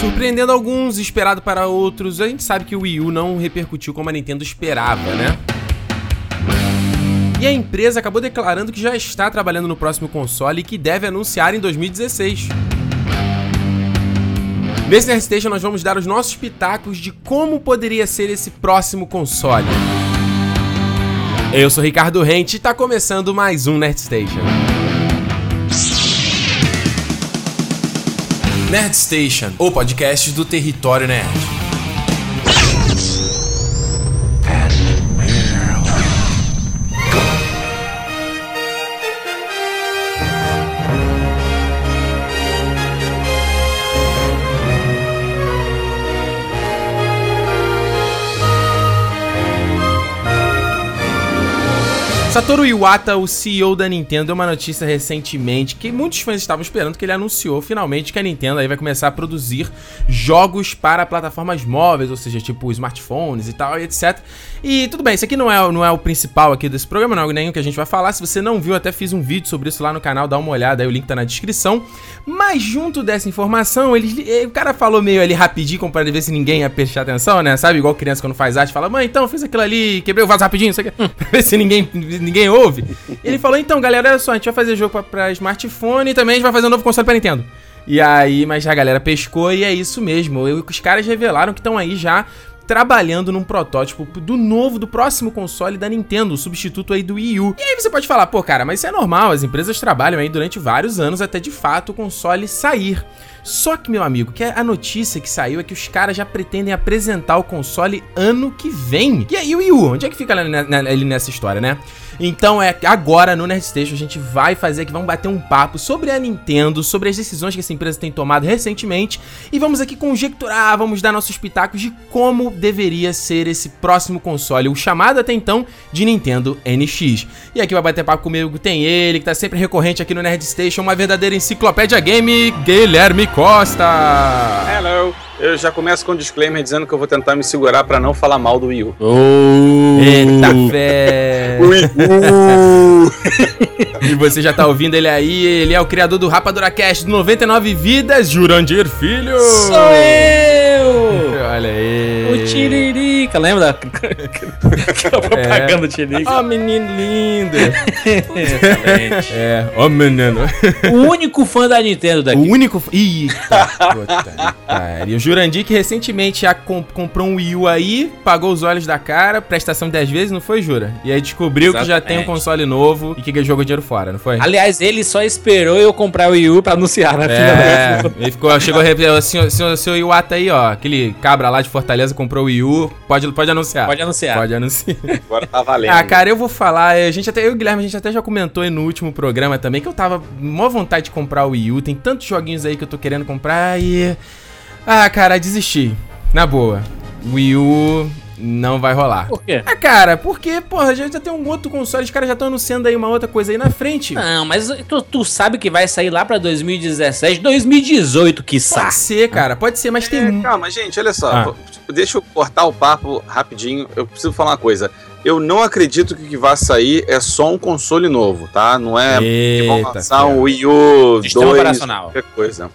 Surpreendendo alguns, esperado para outros, a gente sabe que o Wii U não repercutiu como a Nintendo esperava, né? E a empresa acabou declarando que já está trabalhando no próximo console e que deve anunciar em 2016. Nesse Nerd Station nós vamos dar os nossos pitacos de como poderia ser esse próximo console. Eu sou Ricardo Rente e está começando mais um Nerd Station. Nerd Station, o podcast do território nerd. Satoru Iwata, o CEO da Nintendo, deu uma notícia recentemente que muitos fãs estavam esperando que ele anunciou finalmente que a Nintendo aí vai começar a produzir jogos para plataformas móveis, ou seja, tipo smartphones e tal, e etc. E tudo bem, isso aqui não é, não é o principal aqui desse programa, não é nenhum que a gente vai falar. Se você não viu, até fiz um vídeo sobre isso lá no canal, dá uma olhada, aí o link tá na descrição. Mas junto dessa informação, ele, o cara falou meio ali rapidinho, como para ver se ninguém ia prestar atenção, né? Sabe, igual criança quando faz arte, fala, mãe, então, fiz aquilo ali, quebrei o vaso rapidinho, isso aqui, pra ver se ninguém ninguém ouve. Ele falou: então, galera, olha só, a gente vai fazer jogo pra, pra smartphone e também a gente vai fazer um novo console pra Nintendo. E aí, mas a galera pescou e é isso mesmo. Eu, os caras revelaram que estão aí já trabalhando num protótipo do novo, do próximo console da Nintendo, o substituto aí do Wii U. E aí você pode falar, pô, cara, mas isso é normal, as empresas trabalham aí durante vários anos até de fato o console sair. Só que, meu amigo, que a notícia que saiu é que os caras já pretendem apresentar o console ano que vem. E aí o Wii U, onde é que fica ali nessa história, né? Então é agora no Nerd Station a gente vai fazer aqui, vamos bater um papo sobre a Nintendo, sobre as decisões que essa empresa tem tomado recentemente e vamos aqui conjecturar, vamos dar nossos pitacos de como deveria ser esse próximo console, o chamado até então de Nintendo NX. E aqui vai bater papo comigo tem ele, que tá sempre recorrente aqui no Nerd Station, uma verdadeira enciclopédia game, Guilherme Costa. Hello. Eu já começo com um disclaimer dizendo que eu vou tentar me segurar para não falar mal do Wii U. Oh, Eita fé! E você já tá ouvindo ele aí, ele é o criador do Rapadura Cast do 99 Vidas, Jurandir Filho! Sou eu! Olha aí! O Tiririca, lembra aquela propaganda é. Tiririca? Ó oh, menino lindo! Excelente. É, ó oh, menino. O único fã da Nintendo daqui. O único... Eita, puta, pariu. Jurandir que recentemente já comp comprou um Wii U aí, pagou os olhos da cara, prestação 10 vezes, não foi, Jura? E aí descobriu Exatamente. que já tem um console novo e que jogou dinheiro fora, não foi? Aliás, ele só esperou eu comprar o Wii U pra anunciar na né? é, Ele ficou, chegou a senhor, senhor, senhor Iwata aí, ó, aquele cabra lá de Fortaleza comprou o Wii U, pode, pode anunciar. Pode anunciar. Pode anunciar. Agora tá valendo. Ah, cara, eu vou falar, a gente até, eu e o Guilherme, a gente até já comentou aí no último programa também que eu tava mó vontade de comprar o Wii U, tem tantos joguinhos aí que eu tô querendo comprar e... Ah, cara, desisti. Na boa. Wii U não vai rolar. Por quê? Ah, cara, porque, porra, já tem um outro console, os caras já estão anunciando aí uma outra coisa aí na frente. Não, mas tu, tu sabe que vai sair lá pra 2017, 2018, que Pode ser, cara, pode ser, mas é, tem... Calma, gente, olha só. Ah. Deixa eu cortar o papo rapidinho. Eu preciso falar uma coisa. Eu não acredito que o que vai sair é só um console novo, tá? Não é Eita, que vão lançar um Wii U Sistema 2, operacional. qualquer coisa.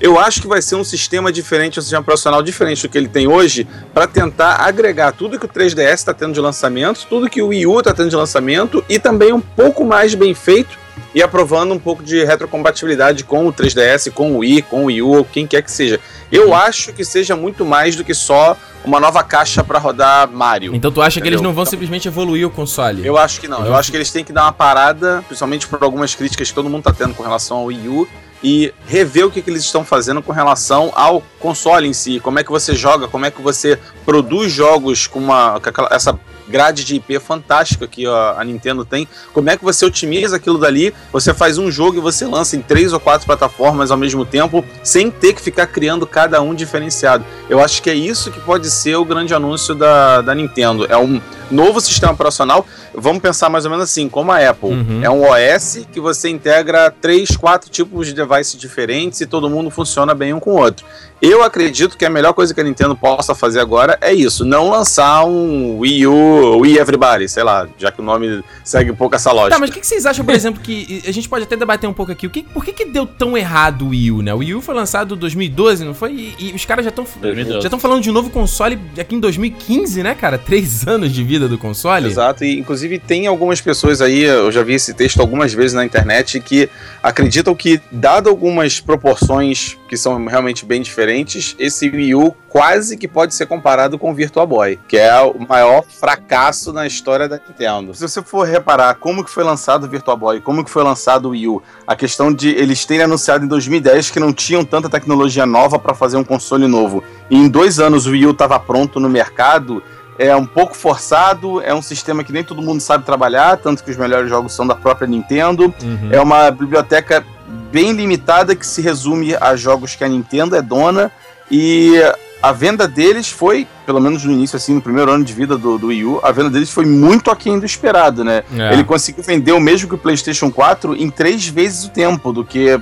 Eu acho que vai ser um sistema diferente, um sistema profissional diferente do que ele tem hoje, para tentar agregar tudo que o 3DS está tendo de lançamento, tudo que o Wii U está tendo de lançamento e também um pouco mais bem feito e aprovando um pouco de retrocompatibilidade com o 3DS, com o Wii, com o Wii U, ou quem quer que seja. Eu uhum. acho que seja muito mais do que só uma nova caixa para rodar Mario. Então tu acha entendeu? que eles não vão simplesmente evoluir o console? Eu acho que não. Eu acho que eles têm que dar uma parada, principalmente por algumas críticas que todo mundo tá tendo com relação ao Wii U e rever o que, que, eles estão fazendo com relação ao console em si, como é que você joga, como é que você produz jogos com uma com essa grade de IP fantástica que a Nintendo tem. Como é que você otimiza aquilo dali? Você faz um jogo e você lança em três ou quatro plataformas ao mesmo tempo, sem ter que ficar criando cada um diferenciado. Eu acho que é isso que pode ser o grande anúncio da, da Nintendo. É um novo sistema operacional. Vamos pensar mais ou menos assim, como a Apple. Uhum. É um OS que você integra três, quatro tipos de devices diferentes e todo mundo funciona bem um com o outro. Eu acredito que a melhor coisa que a Nintendo possa fazer agora é isso, não lançar um Wii U Wii Everybody, sei lá, já que o nome segue um pouco essa lógica. Tá, mas o que, que vocês acham, por exemplo, que. A gente pode até debater um pouco aqui. O que, por que, que deu tão errado o Wii U, né? O Wii U foi lançado em 2012, não foi? E, e os caras já estão. 2012. Já estão falando de um novo console aqui em 2015, né, cara? Três anos de vida do console. Exato, e inclusive tem algumas pessoas aí, eu já vi esse texto algumas vezes na internet, que acreditam que, dado algumas proporções que são realmente bem diferentes, esse Wii U quase que pode ser comparado com o Virtual Boy, que é o maior fracasso na história da Nintendo. Se você for reparar como que foi lançado o Virtual Boy, como que foi lançado o Wii U, a questão de eles terem anunciado em 2010 que não tinham tanta tecnologia nova para fazer um console novo, e em dois anos o Wii U estava pronto no mercado, é um pouco forçado, é um sistema que nem todo mundo sabe trabalhar, tanto que os melhores jogos são da própria Nintendo. Uhum. É uma biblioteca bem limitada que se resume a jogos que a Nintendo é dona e a venda deles foi, pelo menos no início, assim, no primeiro ano de vida do, do Wii U, a venda deles foi muito aquém do esperado, né? É. Ele conseguiu vender o mesmo que o PlayStation 4 em três vezes o tempo do que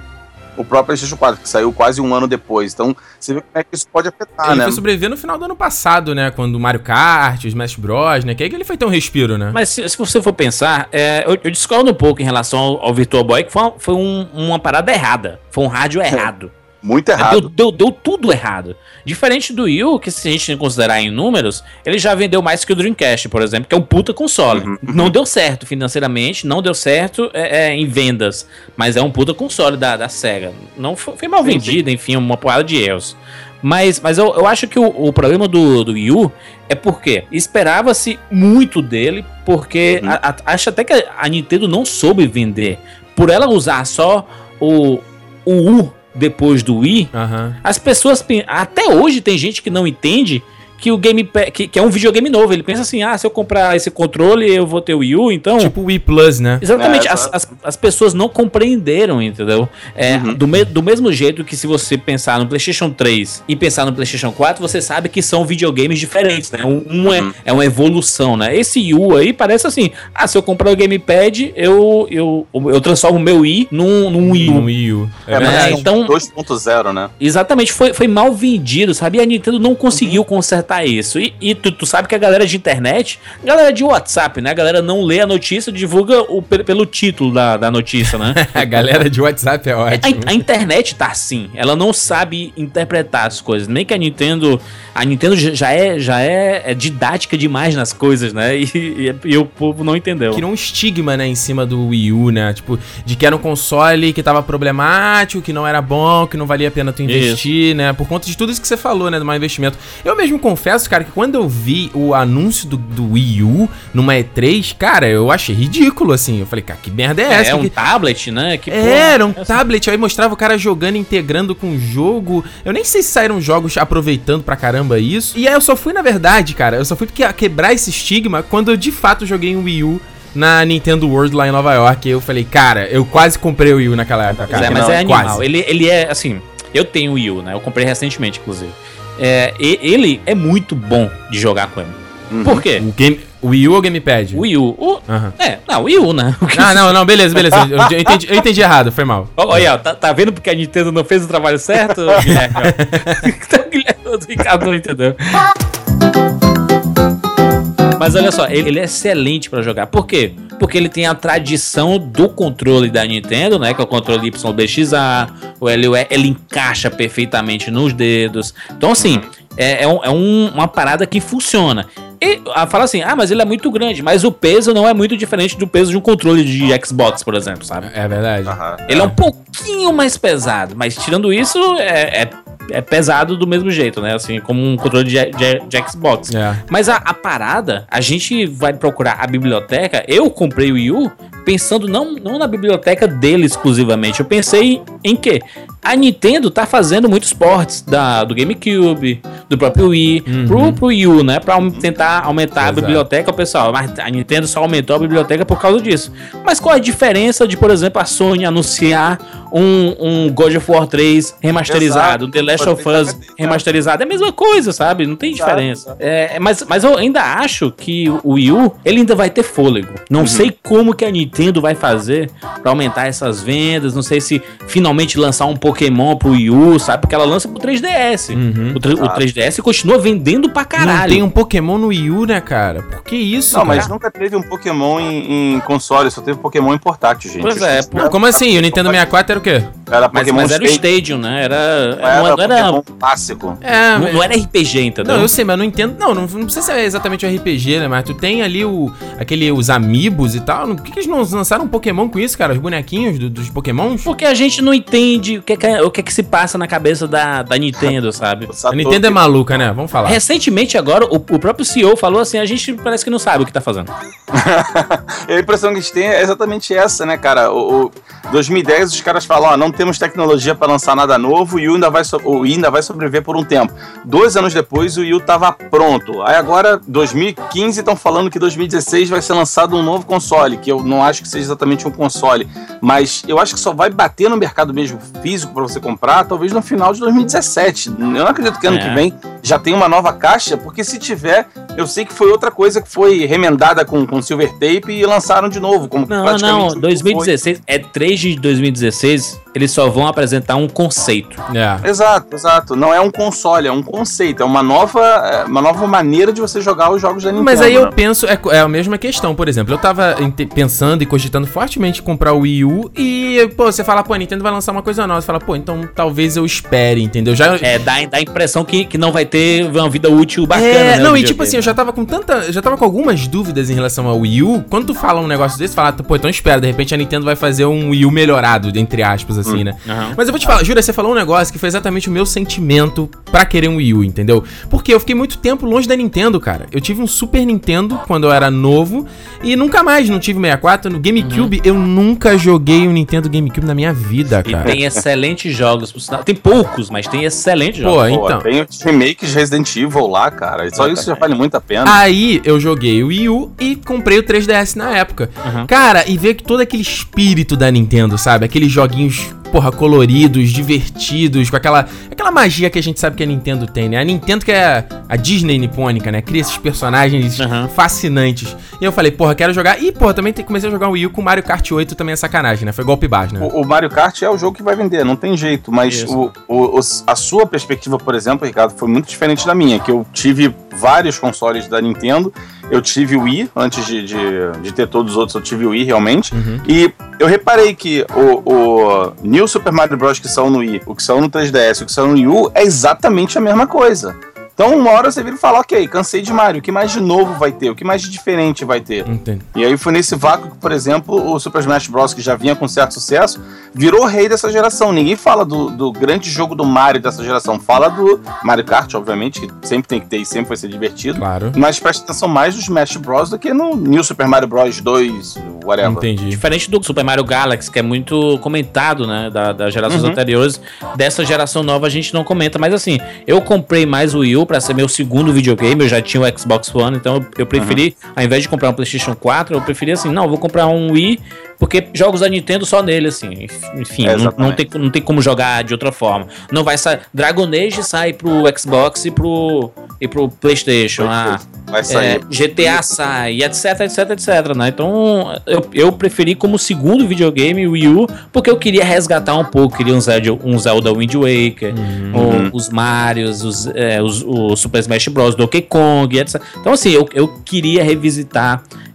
o próprio PlayStation 4, que saiu quase um ano depois. Então, você vê como é que isso pode afetar, ele né? foi sobreviver no final do ano passado, né? Quando o Mario Kart, o Smash Bros, né? Que aí que ele foi ter um respiro, né? Mas se, se você for pensar, é, eu, eu discordo um pouco em relação ao, ao Virtual Boy, que foi, uma, foi um- uma parada errada. Foi um rádio errado. Muito Deu, errado. deu, deu tudo errado. Diferente do Wii que se a gente considerar em números, ele já vendeu mais que o Dreamcast, por exemplo, que é um puta console. Uhum. Não deu certo financeiramente, não deu certo é, é, em vendas, mas é um puta console da, da SEGA. Não foi, foi mal Sim, vendido, enfim, uma porrada de erros. Mas, mas eu, eu acho que o, o problema do, do Wii é porque esperava-se muito dele, porque Uhum. a- a- acho até que a Nintendo não soube vender. Por ela usar só o, o U depois do Wii, Aham. as pessoas. Até hoje tem gente que não entende que o Game que, que é um videogame novo. Ele pensa assim: ah, se eu comprar esse controle, eu vou ter o Wii U, então. Tipo o Wii Plus, né? Exatamente, É, as, as, as pessoas não compreenderam, entendeu? É, Uhum. do, me- do mesmo jeito que se você pensar no PlayStation 3 e pensar no PlayStation 4, você sabe que são videogames diferentes, né? Um, um é, Uhum. é uma evolução, né? Esse U aí parece assim: ah, se eu comprar o Gamepad, eu, eu, eu transformo o meu I num, num Wii No U. Wii U. É, É, verdade. É, então- 2.0, né? Exatamente, foi, foi mal vendido, sabe? E a Nintendo não conseguiu consertar isso. E, e tu, tu sabe que a galera de internet, galera de WhatsApp, né? A galera não lê a notícia, divulga o, pe- pelo título da, da notícia, né? A galera de WhatsApp é A, ótimo. a internet tá assim, ela não sabe interpretar as coisas. Nem que a Nintendo. A Nintendo já é, já é, é didática demais nas coisas, né? E, e- e o povo não entendeu. Criou um estigma, né, em cima do Wii U, né? Tipo, de que era um console que tava problemático, que não era bom, que não valia a pena tu investir, né? Por conta de tudo isso que você falou, né? Do mau investimento. Eu mesmo confesso, cara, que quando eu vi o anúncio do, do Wii U numa E3, cara, eu achei ridículo, assim. Eu falei, cara, que merda é É, essa? é um Que- tablet, né? Que, porra, Era um essa- tablet, aí mostrava o cara jogando, integrando com o jogo. Eu nem sei se saíram jogos aproveitando pra caramba isso. E aí eu só fui, na verdade, cara, eu só fui porque- quebrar esse estigma quando eu de fato joguei um Wii U na Nintendo World lá em Nova York. Eu falei, cara, eu quase comprei o Wii U naquela época, Pois cara. é, mas não, é animal. quase. Ele, ele é, assim, eu tenho o Wii U, né? Eu comprei recentemente, inclusive. É, ele é muito bom de jogar com ele. Uhum. Por quê? O, game, o Wii U ou o Gamepad? O Wii U. o- Aham. é, não, o Wii U, né? O que- Ah, não, não, beleza, beleza. Eu, entendi, eu entendi errado, foi mal. Olha, ó, tá, tá vendo porque a Nintendo não fez o trabalho certo, Guilherme? Então, o Guilherme, o Ricardo não entendeu. Mas olha só, ele, ele é excelente pra jogar. Por quê? Porque ele tem a tradição do controle da Nintendo, né? Que é o controle YBXA, o LUE, ele encaixa perfeitamente nos dedos. Então, assim, é, é um- é um- uma parada que funciona. E ah, fala assim, ah, mas ele é muito grande, mas o peso não é muito diferente do peso de um controle de Xbox, por exemplo, sabe? É verdade. Aham. Ele é um pouquinho mais pesado, mas tirando isso, é, é, é pesado do mesmo jeito, né? Assim, como um controle de, de- de Xbox. É. Mas a, a parada, a gente vai procurar a biblioteca. Eu comprei o Wii U pensando não, não na biblioteca dele exclusivamente. Eu pensei em quê? A Nintendo tá fazendo muitos ports da, do GameCube, do próprio Wii, Uhum. pro, pro Wii U, né? Pra tentar aumentar Exato. a biblioteca, pessoal. Mas a Nintendo só aumentou a biblioteca por causa disso. Mas qual é a diferença de, por exemplo, a Sony anunciar um, um God of War 3 remasterizado, um The Last of Us remasterizado? É a mesma coisa, sabe? Não tem Exato, diferença. É, mas, mas eu ainda acho que o Wii U, ele ainda vai ter fôlego. Não sei como que a Nintendo vai fazer pra aumentar essas vendas. Não sei se finalmente lançar um Pokémon pro Wii U, sabe? Porque ela lança pro 3DS. Uhum. O, tre- o Ah. 3DS 3DS continua vendendo pra caralho. Não tem um Pokémon no Wii U, né, cara? Por que isso, Não, cara? mas nunca teve um Pokémon em, em console, só teve Pokémon em portátil, gente. Pois é, Não, como assim? O Nintendo 64 era o quê? Era Mas, Pokémon mas era o Stadium, né? Era. era, não, era, Pokémon clássico. É, não, não era RPG, entendeu? Não, eu sei, mas eu não entendo. Não, não, não precisa ser exatamente o RPG, né? Mas tu tem ali o, aquele, os amiibos e tal. Por que, que eles não lançaram um Pokémon com isso, cara? Os bonequinhos do- dos Pokémons? Porque a gente não entende o que, que é- o que, que se passa na cabeça da, da Nintendo, sabe? A Nintendo é maluca, né? Vamos falar. Recentemente, agora, o, o próprio CEO falou assim: a gente parece que não sabe o que tá fazendo. A impressão que a gente tem é exatamente essa, né, cara? O, o 2010 os caras falam, ó, não temos tecnologia pra lançar nada novo e o ainda vai, so- o ainda vai sobreviver por um tempo. Dois anos depois o Wii tava pronto. Aí agora, 2015, estão falando que 2016 vai ser lançado um novo console, que eu não acho que seja exatamente um console, mas eu acho que só vai bater no mercado mesmo físico pra você comprar, talvez no final de 2017. Eu não acredito que ano É. que vem já tem uma nova caixa, porque se tiver, eu sei que foi outra coisa que foi remendada com, com silver tape e lançaram de novo, como Não, praticamente não, tudo 2016, é 3 de 2016, eles só vão apresentar um conceito. É. foi. Exato, exato. Não é um console, é um conceito, é uma nova, é uma nova maneira de você jogar os jogos da Nintendo. Mas aí eu né? penso, é, é a mesma questão, por exemplo, eu tava inte- pensando e cogitando fortemente em comprar o Wii U e, pô, você fala, pô, a Nintendo vai lançar uma coisa nova, você fala, pô, então talvez eu espere, entendeu? Já, É, dá, dá a impressão que, que não vai ter uma vida útil bacana, É, né? não, e tipo assim, eu já tava com tanta. Já tava com algumas dúvidas em relação ao Wii U. Quando tu fala um negócio desse, fala, pô, então espera, de repente a Nintendo vai fazer um Wii U melhorado, entre aspas, assim, né? Aham. Mas eu vou te falar, Júlia, você falou um negócio que foi exatamente o meu sentimento pra querer um Wii U, entendeu? Porque eu fiquei muito tempo longe da Nintendo, cara. Eu tive um Super Nintendo quando eu era novo e nunca mais não tive 64. No GameCube, eu nunca joguei um Nintendo GameCube na minha vida, E cara. tem excelentes jogos, por sinal. Tem poucos, mas tem excelentes Pô, jogos. Pô, então. tem os remakes Resident Evil lá, cara. e Só isso já vale muito a pena. Aí eu joguei o Wii U e comprei o 3DS na época. Uhum. Cara, e ver que todo aquele espírito da Nintendo, sabe? Aqueles joguinhos, porra, coloridos, divertidos, com aquela, aquela magia que a gente sabe que a Nintendo tem, né? A Nintendo que é a Disney nipônica, né? Cria esses personagens Uhum. fascinantes. E eu falei, porra, quero jogar. E, porra, também comecei a jogar o Wii U com Mario Kart 8 também é sacanagem, né? Foi golpe baixo, né? O, o Mario Kart é o jogo que vai vender, não tem jeito. Mas o, o- a sua perspectiva, por exemplo, Ricardo, foi muito diferente da minha. Que eu tive vários consoles da Nintendo. Eu tive o Wii, antes de, de, de ter todos os outros, eu tive o Wii realmente. Uhum. E eu reparei que o, o New Super Mario Bros. que saiu no Wii, o que saiu no 3DS, o que saiu no Wii U, é exatamente a mesma coisa. Então, uma hora você vira e fala, ok, cansei de Mario, o que mais de novo vai ter? O que mais de diferente vai ter? Entendo. E aí foi nesse vácuo que, por exemplo, o Super Smash Bros., que já vinha com certo sucesso, virou rei dessa geração. Ninguém fala do, do grande jogo do Mario dessa geração. Fala do Mario Kart, obviamente, que sempre tem que ter e sempre vai ser divertido. Claro. Mas presta atenção mais no Smash Bros. do que no New Super Mario Bros. 2, whatever. Entendi. Diferente do Super Mario Galaxy, que é muito comentado, né? Da, das gerações Uhum. anteriores. Dessa geração nova a gente não comenta. Mas assim, eu comprei mais o Wii U pra ser meu segundo videogame. Eu já tinha o Xbox One, então eu, preferi, ao invés de comprar um PlayStation 4, eu preferi assim, não, vou comprar um Wii, porque jogos da Nintendo só nele, assim. Enfim, É, não, não, tem, não tem como jogar de outra forma. Não vai sair. Dragon Age sai pro Xbox e pro, e pro PlayStation. Ah, Vai é, sair. GTA sai, etc, etc, etc, né? Então eu, eu preferi como segundo videogame o Wii U, porque eu queria resgatar um pouco, queria um Zelda, um Zelda Wind Waker, Uhum. os Marios, os, é, os- o Super Smash Bros, Donkey Kong, etc. Então assim, eu, eu queria revisitar, re- re-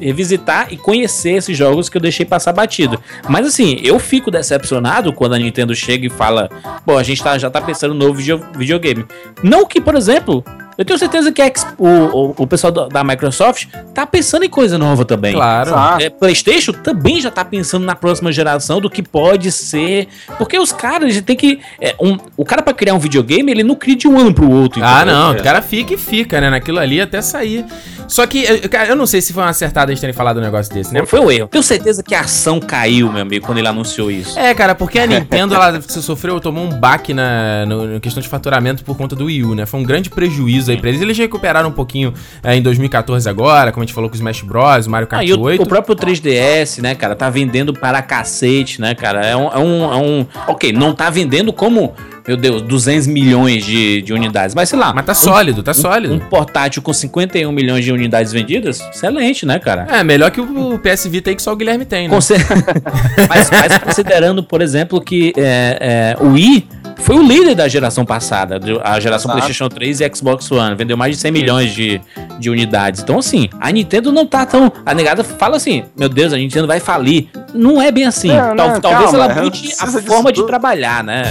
revisitar e conhecer esses jogos que eu deixei passar batido. Mas assim, eu fico decepcionado quando a Nintendo chega e fala, bom, a gente tá, já tá pensando no novo video- videogame. Não que, por exemplo, eu tenho certeza que a o, o, o pessoal da, Microsoft tá pensando em coisa nova também. Claro. É, PlayStation também já tá pensando na próxima geração do que pode ser. Porque os caras eles têm que. é, um- o cara, pra criar um videogame, ele não cria de um ano pro outro. Ah, entendeu? não, É. o cara fica e fica, né? Naquilo ali até sair. Só que, cara, eu não sei se foi uma acertada eles terem falado um negócio desse, né? Foi o erro. Tenho certeza que a ação caiu, meu amigo, quando ele anunciou isso. É, cara, porque a Nintendo, ela se sofreu, tomou um baque na, no, questão de faturamento por conta do Wii U, né? Foi um grande prejuízo aí pra eles. Eles recuperaram um pouquinho eh, em 2014 agora, como a gente falou com o Smash Bros, Mario Kart Ah, e o, 8. o próprio 3DS, né, cara, tá vendendo para cacete, né, cara? É um, é um, é um- Ok, não tá vendendo como, meu Deus, 200 milhões de, de unidades, mas sei lá. Mas tá sólido, tá um, sólido. um portátil com 51 milhões de unidades vendidas, excelente, né, cara? É, melhor que o, o PS Vita aí que só o Guilherme tem, né? Conse- mas, mas considerando, por exemplo, que é, é, o Wii foi o líder da geração passada, a geração Exato. PlayStation 3 e Xbox One. Vendeu mais de 100 milhões de, de unidades. Então, assim, a Nintendo não tá tão. A negada fala assim: meu Deus, a Nintendo vai falir. Não é bem assim. Não, Tal- não, talvez calma, ela não mude a forma de tudo. trabalhar, né?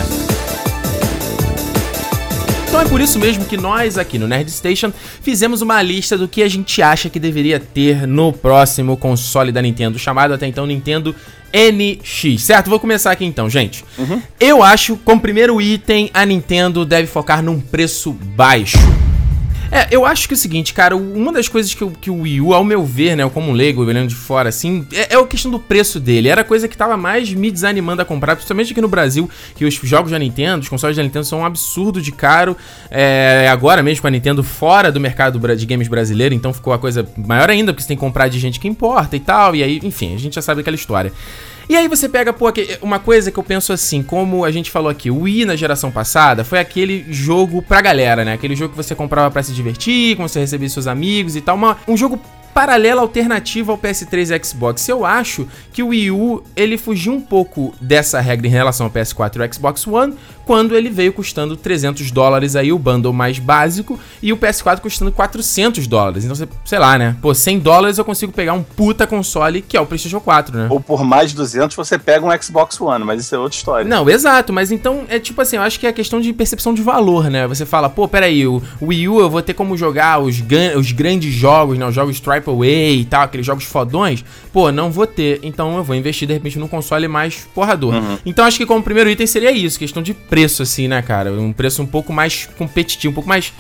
Então é por isso mesmo que nós aqui no Nerd Station fizemos uma lista do que a gente acha que deveria ter no próximo console da Nintendo, chamado até então Nintendo NX, certo? Vou começar aqui então, gente. Eu acho, como primeiro item, a Nintendo deve focar num preço baixo. É, eu acho que é o seguinte, cara, uma das coisas que, que o Wii U, ao meu ver, né, como um leigo, olhando de fora, assim, é, é a questão do preço dele. Era a coisa que tava mais me desanimando a comprar, principalmente aqui no Brasil, que os jogos da Nintendo, os consoles da Nintendo são um absurdo de caro. É, agora mesmo com a Nintendo fora do mercado de games brasileiro, então ficou a coisa maior ainda, porque você tem que comprar de gente que importa e tal, e aí, enfim, a gente já sabe aquela história. E aí você pega, pô, que- uma coisa que eu penso assim, como a gente falou aqui, o Wii na geração passada foi aquele jogo pra galera, né? Aquele jogo que você comprava pra se divertir, com você recebia seus amigos e tal, uma, um jogo paralelo alternativo ao PS3 e Xbox. Eu acho que o Wii U, ele fugiu um pouco dessa regra em relação ao PS4 e ao Xbox One, quando ele veio custando 300 dólares aí o bundle mais básico e o PS4 custando 400 dólares. Então, sei lá, né? Pô, 100 dólares eu consigo pegar um puta console que é o PlayStation 4, né? Ou por mais de 200 você pega um Xbox One, mas isso é outra história. Não, exato, mas então é tipo assim, eu acho que é questão de percepção de valor, né? Você fala, pô, peraí, o Wii U eu vou ter como jogar os, os grandes jogos, né? Os jogos AAA e tal, aqueles jogos fodões. Pô, não vou ter, então eu vou investir de repente num console mais porrador. Então acho que como primeiro item seria isso, questão de preço, assim, né, cara? Um preço um pouco mais competitivo, um pouco mais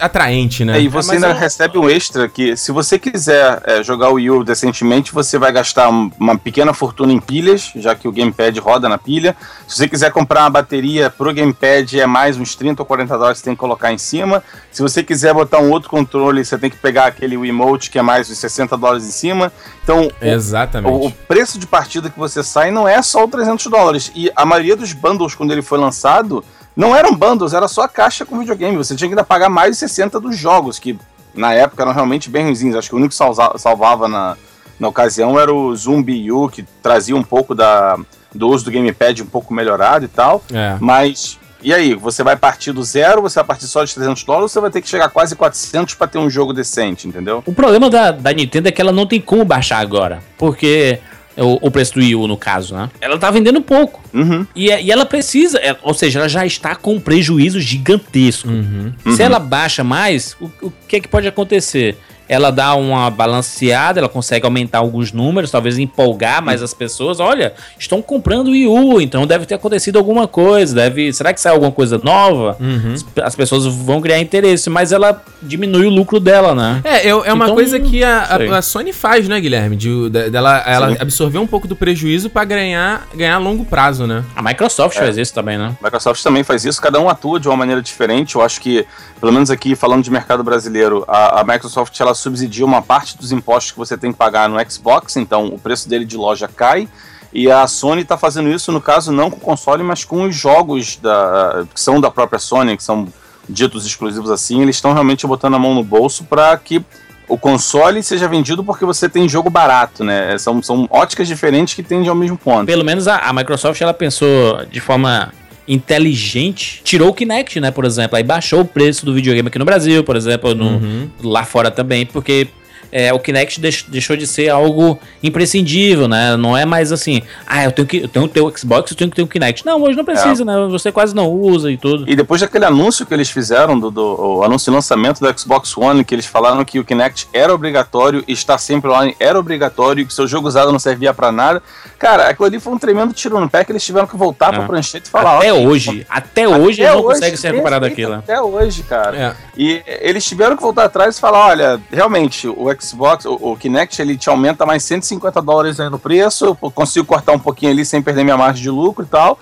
atraente, né? É, e você mas ainda eu- recebe um extra que, se você quiser é, jogar o Wii U decentemente, você vai gastar um- uma pequena fortuna em pilhas, já que o Gamepad roda na pilha. Se você quiser comprar uma bateria pro Gamepad, é mais uns 30 ou 40 dólares que você tem que colocar em cima. Se você quiser botar um outro controle, você tem que pegar aquele Wiimote, que é mais uns 60 dólares em cima. Então, o- Exatamente. o, o preço de partida que você sai não é só o 300 dólares. E a maioria dos bundles, quando ele foi lançado, não eram bundles, era só a caixa com videogame. Você tinha que ainda pagar mais de 60 dos jogos, que na época eram realmente bem ruins. Acho que o único que salvava na, na ocasião era o Zumbi U, que trazia um pouco da, do uso do gamepad um pouco melhorado e tal. É. Mas. E aí, você vai partir do zero, você vai partir só de 300 dólares, ou você vai ter que chegar a quase 400 para ter um jogo decente, entendeu? O problema da, da Nintendo é que ela não tem como baixar agora. Porque. O, o preço do Wii U, no caso, né? Ela tá vendendo pouco. Uhum. E, e ela precisa, é, ou seja, ela já está com um prejuízo gigantesco. Uhum. Se ela baixa mais, o, o que é que pode acontecer? Ela dá uma balanceada, ela consegue aumentar alguns números, talvez empolgar mais as pessoas. Olha, estão comprando o Wii U, então deve ter acontecido alguma coisa. Deve, será que sai alguma coisa nova? Uhum. As, as pessoas vão criar interesse, mas ela diminui o lucro dela, né? É, eu- é uma Então, coisa que a, a- a Sony faz, né, Guilherme? De, de- dela, ela Sim. absorver um pouco do prejuízo pra ganhar, ganhar a longo prazo, né? A Microsoft faz isso também, né? A Microsoft também faz isso, cada um atua de uma maneira diferente. Eu acho que, pelo menos aqui, falando de mercado brasileiro, a, a Microsoft ela subsidia uma parte dos impostos que você tem que pagar no Xbox, então o preço dele de loja cai. E a Sony está fazendo isso, no caso, não com o console, mas com os jogos da, que são da própria Sony, que são ditos exclusivos assim. Eles estão realmente botando a mão no bolso para que o console seja vendido porque você tem jogo barato, né? São, são óticas diferentes que tendem ao mesmo ponto. Pelo menos a, a Microsoft ela pensou de forma inteligente, tirou o Kinect, né, por exemplo, aí baixou o preço do videogame aqui no Brasil, por exemplo, no, Uhum. lá fora também, porque é, o Kinect deix- deixou de ser algo imprescindível, né? Não é mais assim, ah, eu tenho que eu tenho o Xbox, eu tenho que ter o Kinect. Não, hoje não precisa, né? Você quase não usa e tudo. E depois daquele anúncio que eles fizeram, do, do o anúncio de lançamento do Xbox One, que eles falaram que o Kinect era obrigatório, e estar sempre online era obrigatório, que seu jogo usado não servia pra nada. Cara, aquilo ali foi um tremendo tiro no pé que eles tiveram que voltar pra É. prancheta e falar. Até "Ok, hoje, até hoje até eles não hoje, conseguem se recuperar perfeito, daquilo. Até hoje, cara. É. E eles tiveram que voltar atrás e falar: olha, realmente, o Xbox, o, o Kinect, ele te aumenta mais 150 dólares aí no preço, eu consigo cortar um pouquinho ali sem perder minha margem de lucro e tal.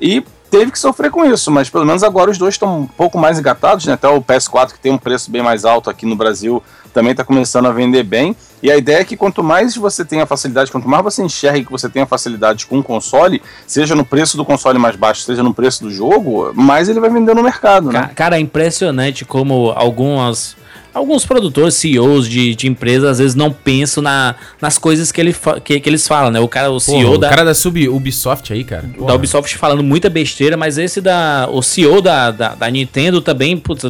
E teve que sofrer com isso, mas pelo menos agora os dois estão um pouco mais engatados, né? Até o PS4, que tem um preço bem mais alto aqui no Brasil, também está começando a vender bem. E a ideia é que quanto mais você tem a facilidade, quanto mais você enxerga que você tem a facilidade com o console, seja no preço do console mais baixo, seja no preço do jogo, mais ele vai vender no mercado, né? Ca- Cara, é impressionante como algumas alguns produtores, CEOs de, de empresas, às vezes não pensam na, nas coisas que, ele que, que eles falam, né? O cara, o CEO da, O cara da Sub Ubisoft aí, cara. da Ubisoft falando muita besteira, mas esse da. O CEO da, da, da Nintendo também, putz,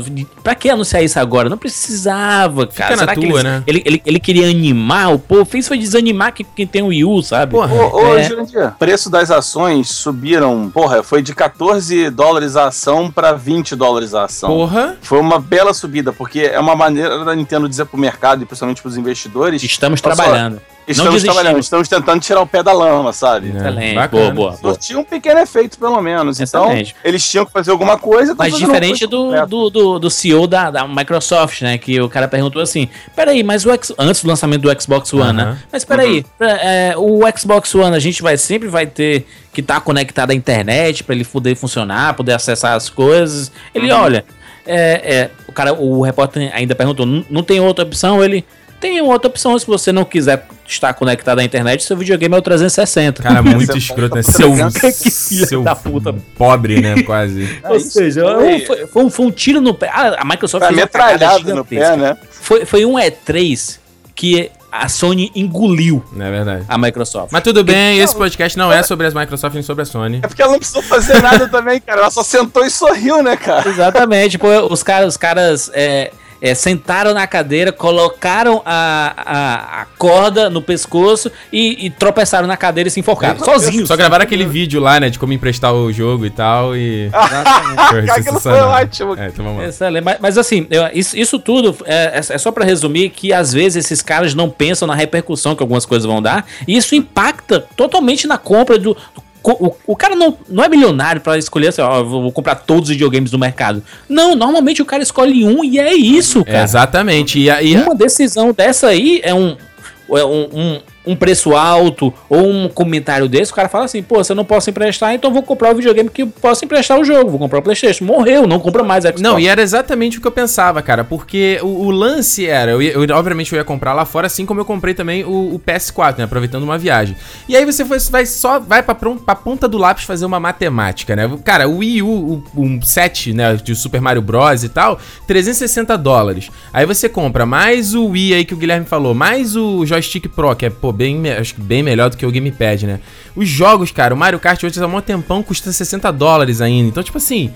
pra que anunciar isso agora? Não precisava, cara. na Será que tua, eles- né? ele, ele, ele queria animar o povo? Fez foi desanimar quem, quem tem o Wii U, sabe? Porra. Ô, ô É. Jurandir, preço das ações subiram, porra, foi de 14 dólares a ação pra 20 dólares a ação. Porra. Foi uma bela subida, porque é uma maneira da Nintendo dizer pro mercado e principalmente pros investidores: Estamos só, trabalhando. estamos trabalhando, estamos tentando tirar o pé da lama, sabe? Excelente. bacana. Boa, boa, boa. Surtiu um pequeno efeito, pelo menos. Excelente. Então, eles tinham que fazer alguma coisa. tão Mas diferente coisa do, do, do, do CEO da, da Microsoft, né? Que o cara perguntou assim: peraí, mas o X, antes do lançamento do Xbox One, né? Mas peraí, pra- é, o Xbox One a gente vai sempre vai ter que estar conectado à internet pra ele poder funcionar, poder acessar as coisas. Ele, olha, é, é, o cara, o repórter ainda perguntou: não, tem outra opção? Ele. Tem outra opção se você não quiser estar conectado à internet, seu videogame é o 360. Cara, muito Você- escroto, né? Seu, Que filha seu da puta. pobre, né? Quase. É Ou seja, foi- foi, foi um, foi um tiro no pé. Ah, a Microsoft Tá fez uma no pé, né? Foi, foi um E3 que a Sony engoliu é verdade. a Microsoft. Mas tudo bem, esse podcast não é sobre as Microsoft nem sobre a Sony. É porque ela não precisou fazer nada também, cara. Ela só sentou e sorriu, né, cara? Exatamente, pô, os caras, os caras é, é, sentaram na cadeira, colocaram a, a, a corda no pescoço e, e tropeçaram na cadeira e se enforcaram. Sozinhos. Só gravaram aquele vídeo lá, né? De como emprestar o jogo e tal. E. Aquilo foi ótimo. É, então. Excelente. Mas, mas assim, eu- isso, isso tudo é, é- é só pra resumir que às vezes esses caras não pensam na repercussão que algumas coisas vão dar e isso impacta totalmente na compra do. co- O, o cara não, não é milionário pra escolher assim, ó, vou comprar todos os videogames do mercado. Não, normalmente o cara escolhe um e é isso, É, cara. exatamente. E aí. Uma decisão dessa aí é um, é um, um, um preço alto ou um comentário desse, o cara fala assim, pô, se eu não posso emprestar, então vou comprar o videogame que eu posso emprestar o jogo, vou comprar o Playstation. Morreu, não compra mais Xbox. Não, e era exatamente o que eu pensava, cara, porque o, o lance era, eu, eu- obviamente eu ia comprar lá fora, assim como eu comprei também o, o PS4, né, aproveitando uma viagem. E aí você foi, vai só, vai pra, pra ponta do lápis fazer uma matemática, né, cara, o Wii U, o, um set, né, de Super Mario Bros e tal, 360 dólares. Aí você compra mais o Wii aí que o Guilherme falou, mais o Joystick Pro, que é, pô, bem, me- acho que bem melhor do que o Gamepad, né. Os jogos, cara, o Mario Kart 8 há um tempão custa 60 dólares ainda, então tipo assim...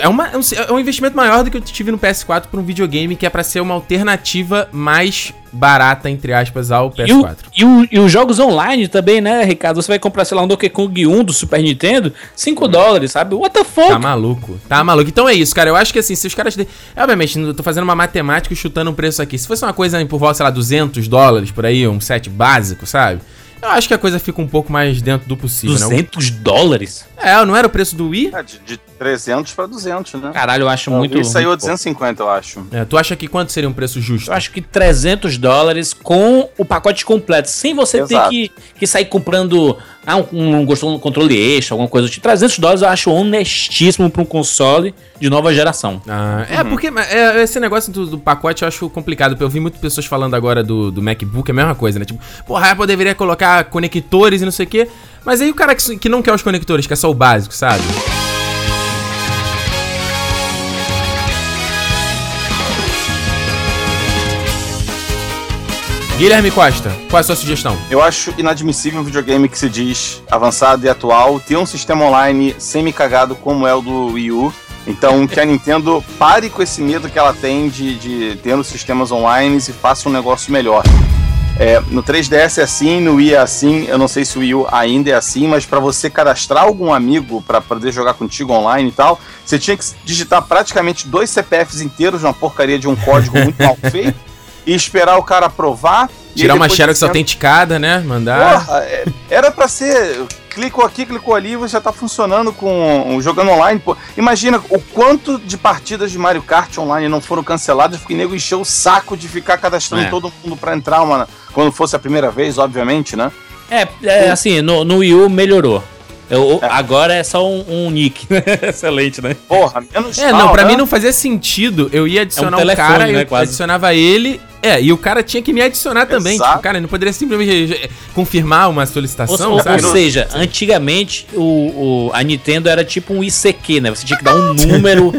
É, uma- é um, é um investimento maior do que eu tive no PS4 para um videogame que é pra ser uma alternativa mais barata, entre aspas, ao E, o- PS4. e, o- e os jogos online também, né, Ricardo? Você vai comprar, sei lá, um Donkey Kong 1 do Super Nintendo, 5 dólares, sabe? What the fuck? Tá maluco. Tá maluco. Então é isso, cara. Eu acho que assim, se os caras. de- Obviamente, eu tô fazendo uma matemática e chutando um preço aqui. Se fosse uma coisa por volta, sei lá, 200 dólares por aí, um set básico, sabe? Eu acho que a coisa fica um pouco mais dentro do possível, né? 200 dólares? É, não era o preço do Wii? É, de, de 300 pra 200, né? Caralho, eu acho Não, muito. E saiu a muito pouco. 250, eu acho. É, tu acha que quanto seria um preço justo? Eu acho que 300 dólares com o pacote completo, sem você ter Exato. que, que sair comprando ah, um, um, gostou um controle extra, alguma coisa do tipo. 300 dólares eu acho honestíssimo para um console de nova geração. Ah, é, porque mas, é, esse negócio do, do pacote eu acho complicado. porque Eu vi muitas pessoas falando agora do, do MacBook, é a mesma coisa, né? Tipo, porra, a Apple deveria colocar conectores e não sei o quê. Mas aí o cara que, que não quer os conectores, quer só o básico, sabe? Guilherme Costa, qual é a sua sugestão? Eu acho inadmissível um videogame que se diz avançado e atual ter um sistema online semi-cagado como é o do Wii U. Então, que a Nintendo pare com esse medo que ela tem de, de ter os sistemas online e faça um negócio melhor. É, no 3DS é assim, no Wii é assim, eu não sei se o Wii U ainda é assim, mas para você cadastrar algum amigo para poder jogar contigo online e tal, você tinha que digitar praticamente dois CPFs inteiros numa porcaria de um código muito mal feito e esperar o cara aprovar. Tirar uma Xerox entra- autenticada, né? Mandar. Porra, é- era pra ser. Clicou aqui, clicou ali, você já tá funcionando com. jogando online. Pô. Imagina o quanto de partidas de Mario Kart online não foram canceladas, porque o nego encheu o saco de ficar cadastrando É. todo mundo pra entrar uma, quando fosse a primeira vez, obviamente, né? É, é assim, no, no Wii U melhorou. Eu- Agora é só um, um nick. Excelente, né? Porra, menos É, não, pra né? mim não fazia sentido. Eu ia adicionar É um um, telefone, cara, né, eu quase. adicionava ele. É, e o cara tinha que me adicionar também. Exato. Tipo, cara, ele não poderia simplesmente confirmar uma solicitação, ou- sabe? ou seja, antigamente o, o- a Nintendo era tipo um ICQ, né? Você tinha que dar um número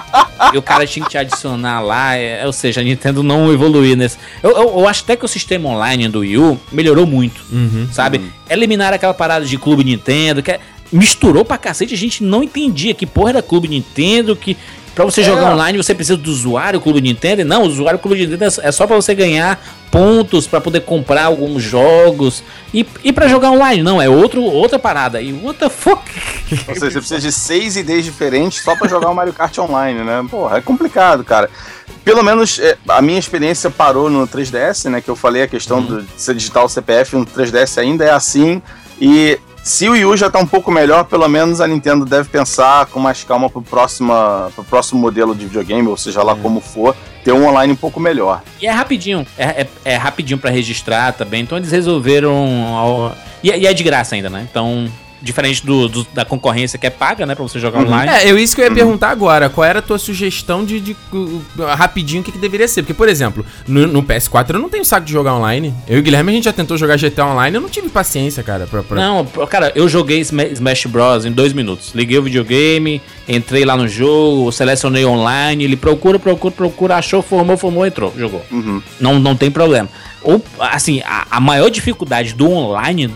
e o cara tinha que te adicionar lá. é- ou seja, a Nintendo não evoluiu nesse. Eu, eu- eu acho até que o sistema online do Wii U melhorou muito, Uhum. sabe? Eliminaram aquela parada de Clube Nintendo, que é- misturou pra cacete, a gente não entendia que porra era Clube Nintendo, que. Pra você É. jogar online, você precisa do usuário Clube Nintendo. E Não, o usuário Clube Nintendo é só pra você ganhar pontos pra poder comprar alguns jogos. E, e para jogar online, não, é outro, outra parada. E what the fuck? Ou seja, você precisa de seis IDs diferentes só pra jogar o Mario Kart online, né? Porra, é complicado, cara. Pelo menos é, a minha experiência parou no 3DS, né? Que eu falei a questão Uhum. de você digitar o CPF no 3DS ainda é assim. E se o Wii U já tá um pouco melhor, pelo menos a Nintendo deve pensar com mais calma pro, próxima, pro próximo modelo de videogame, ou seja lá como for, ter um online um pouco melhor. E é rapidinho, é, é, é rapidinho pra registrar também. Então eles resolveram. ao- E, é- e é de graça ainda, né? Então, diferente do, do- da concorrência que é paga, né? Pra você jogar online. É, eu isso que eu ia perguntar agora. Qual era a tua sugestão de, de, uh, rapidinho o que, que deveria ser? Porque, por exemplo, no, no PS4 eu não tenho saco de jogar online. Eu e o Guilherme a gente já tentou jogar GTA online, eu não tive paciência, cara, pra. pra- Não, cara, eu joguei Sma- Smash Bros. em dois minutos. Liguei o videogame, entrei lá no jogo, selecionei online, ele procura, procura, procura, achou, formou, formou, entrou, jogou. Uhum. Não, não tem problema. Ou, assim, a, a maior dificuldade do online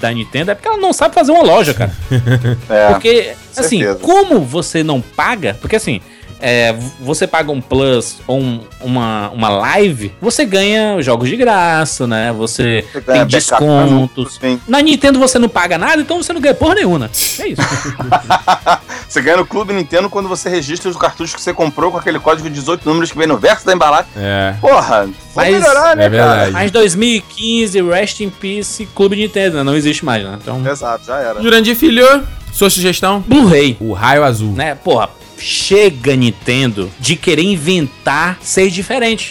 da Nintendo é porque ela não sabe fazer uma loja, cara. É. Porque, assim, certeza. como você não paga, porque assim, é, você paga um plus ou um- uma, uma live, você ganha jogos de graça, né? Você Você tem descontos. Na Nintendo você não paga nada, então você não ganha porra nenhuma. É isso. Você ganha no Clube Nintendo quando você registra os cartuchos que você comprou com aquele código de 18 números que vem no verso da embalagem. É. Porra, vai Mas- melhorar, né, é verdade. Mas 2015, Rest in Peace, Clube Nintendo, né? não existe mais, né? Então, cara? Exato, já era. Jurandir Filho, sua sugestão? Blu-ray. O raio azul. né? Porra, chega Nintendo de querer inventar ser diferente.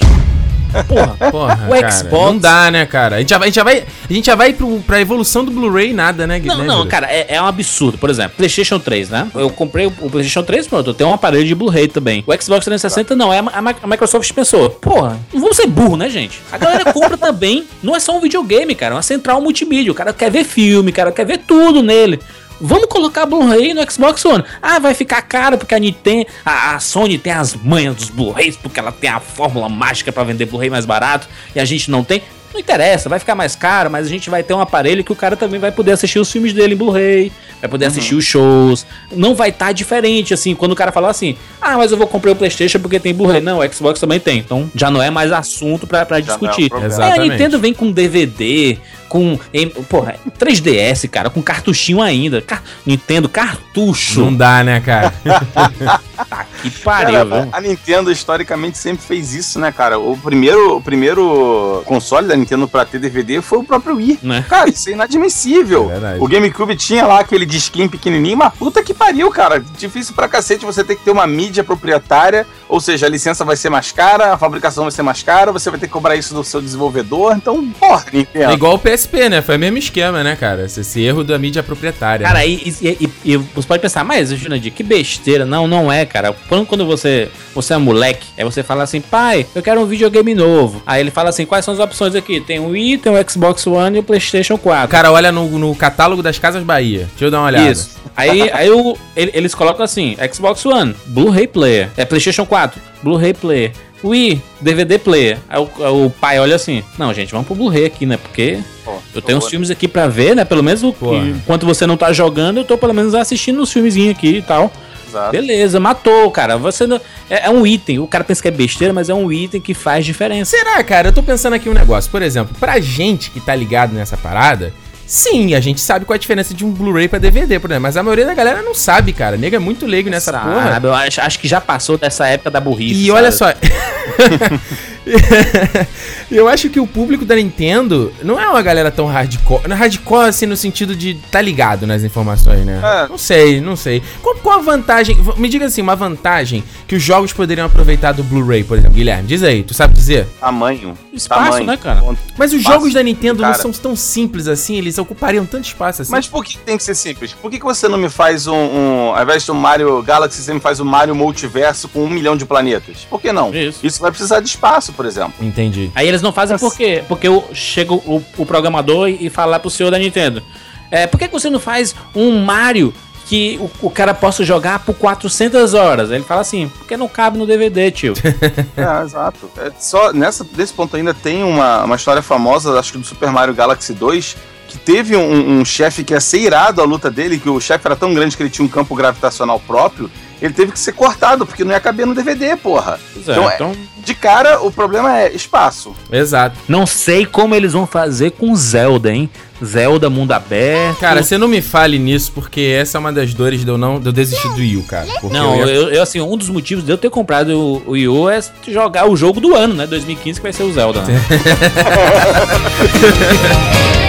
Porra, Porra, O cara, Xbox- Não dá, né, cara? A gente já vai, a gente já vai, a gente já vai pro, pra evolução do Blu-ray nada, né, Não, né, não, Júlio? cara, é, é um absurdo. Por exemplo, PlayStation 3, né? Eu comprei o, o PlayStation 3, pronto, eu tenho um aparelho de Blu-ray também. O Xbox 360 não, é a, a Mi- a Microsoft pensou. Porra, não vamos ser burro, né, gente? A galera compra também, não é só um videogame, cara, é uma central multimídia. O cara quer ver filme, o cara quer ver tudo nele. Vamos colocar Blu-ray no Xbox One. Ah, vai ficar caro porque a Nintendo, a, a Sony tem as manhas dos Blu-rays, porque ela tem a fórmula mágica pra vender Blu-ray mais barato e a gente não tem. Não interessa, vai ficar mais caro, mas a gente vai ter um aparelho que o cara também vai poder assistir os filmes dele em Blu-ray, vai poder assistir os shows. Não vai estar diferente, assim, quando o cara falar assim, ah, mas eu vou comprar o Playstation porque tem Blu-ray. Não, o Xbox também tem. Então já não é mais assunto não é um discutir. problema. Aí a. Nintendo vem com DVD, com. em- Porra, 3DS, cara, com cartuchinho ainda. Car- Nintendo cartucho. Não dá, né, cara? Tá que pariu, Cara, a Nintendo historicamente sempre fez isso, né, cara? O primeiro, o primeiro console da Nintendo pra ter DVD foi o próprio Wii. Né? Cara, isso é inadmissível. É o GameCube tinha lá aquele disquinho pequenininho, mas puta que pariu, cara. Difícil pra cacete você ter que ter uma mídia proprietária, ou seja, a licença vai ser mais cara, a fabricação vai ser mais cara, você vai ter que cobrar isso do seu desenvolvedor. Então, porra, É Nintendo. igual o PSP, né? Foi o mesmo esquema, né, cara? Esse, esse erro da mídia proprietária. Cara, e, e- e- e você pode pensar, mas, Jurandir, que besteira. Não, não é, cara. Quando, quando você, você é moleque, aí você fala assim, pai, eu quero um videogame novo. Aí ele fala assim, quais são as opções aqui? Tem o Wii, tem o Xbox One e o Playstation O 4. cara olha no, no catálogo das Casas Bahia. Deixa eu dar uma olhada. Isso. Aí, aí o- ele- eles colocam assim: Xbox One, Blu-ray Player. É PlayStation 4, Blu-ray Player. Wii, DVD Player. Aí o, o pai olha assim: Não, gente, vamos pro Blu-ray aqui, né? Porque Pô, eu tenho uns filmes aqui pra ver, né? Pelo menos o, enquanto você não tá jogando, eu tô pelo menos assistindo os filmezinhos aqui e tal. Exato. Beleza, matou, cara. Você não, é, é um item. O cara pensa que é besteira, mas é um item que faz diferença. Será, cara? Eu tô pensando aqui um negócio. Por exemplo, pra gente que tá ligado nessa parada, sim, a gente sabe qual é a diferença de um Blu-ray pra DVD, por exemplo. Mas a maioria da galera não sabe, cara. Nega é muito leigo nessa porra. Sabe, eu acho, acho que já passou dessa época da burrice. E sabe? olha só. eu acho que o público da Nintendo não é uma galera tão hardcore. Não é hardcore assim no sentido de tá ligado nas informações, né? É. Não sei, não sei. Qual, qual a vantagem? Me diga assim, uma vantagem que os jogos poderiam aproveitar do Blu-ray, por exemplo? Guilherme, diz aí, tu sabe dizer? Tamanho. Espaço, tamanho. né, cara? Mas os Espaço, jogos da Nintendo não cara. são tão simples assim, eles ocupariam tanto espaço assim. Mas por que tem que ser simples? Por que, que você não me faz um, um. Ao invés do Mario Galaxy, você me faz um Mario Multiverso com um milhão de planetas? Por que não? Isso. Isso vai precisar de espaço, por exemplo. Entendi. Aí eles não fazem por quê? Porque o, chega o, o programador e fala lá pro senhor da Nintendo. É, por que, que você não faz um Mario que o, o cara possa jogar por 400 horas? Aí ele fala assim, porque não cabe no DVD, tio. É, exato. É só nessa, desse ponto ainda tem uma, uma história famosa, acho que do Super Mario Galaxy 2, que teve um, um chefe que ia ser irado a luta dele, que o chefe era tão grande que ele tinha um campo gravitacional próprio, ele teve que ser cortado, porque não ia caber no DVD, porra. Pois é, Então, é- então, De cara, o problema é espaço. Exato. não sei como eles vão fazer com Zelda, hein? Zelda mundo aberto. Cara, você não me fale nisso, porque essa é uma das dores de eu não de eu desistir do Wii U, cara. Porque Não, eu ia- eu, eu, assim, um dos motivos de eu ter comprado o, o Wii U é jogar o jogo do ano, né? 2015, que vai ser o Zelda. Né?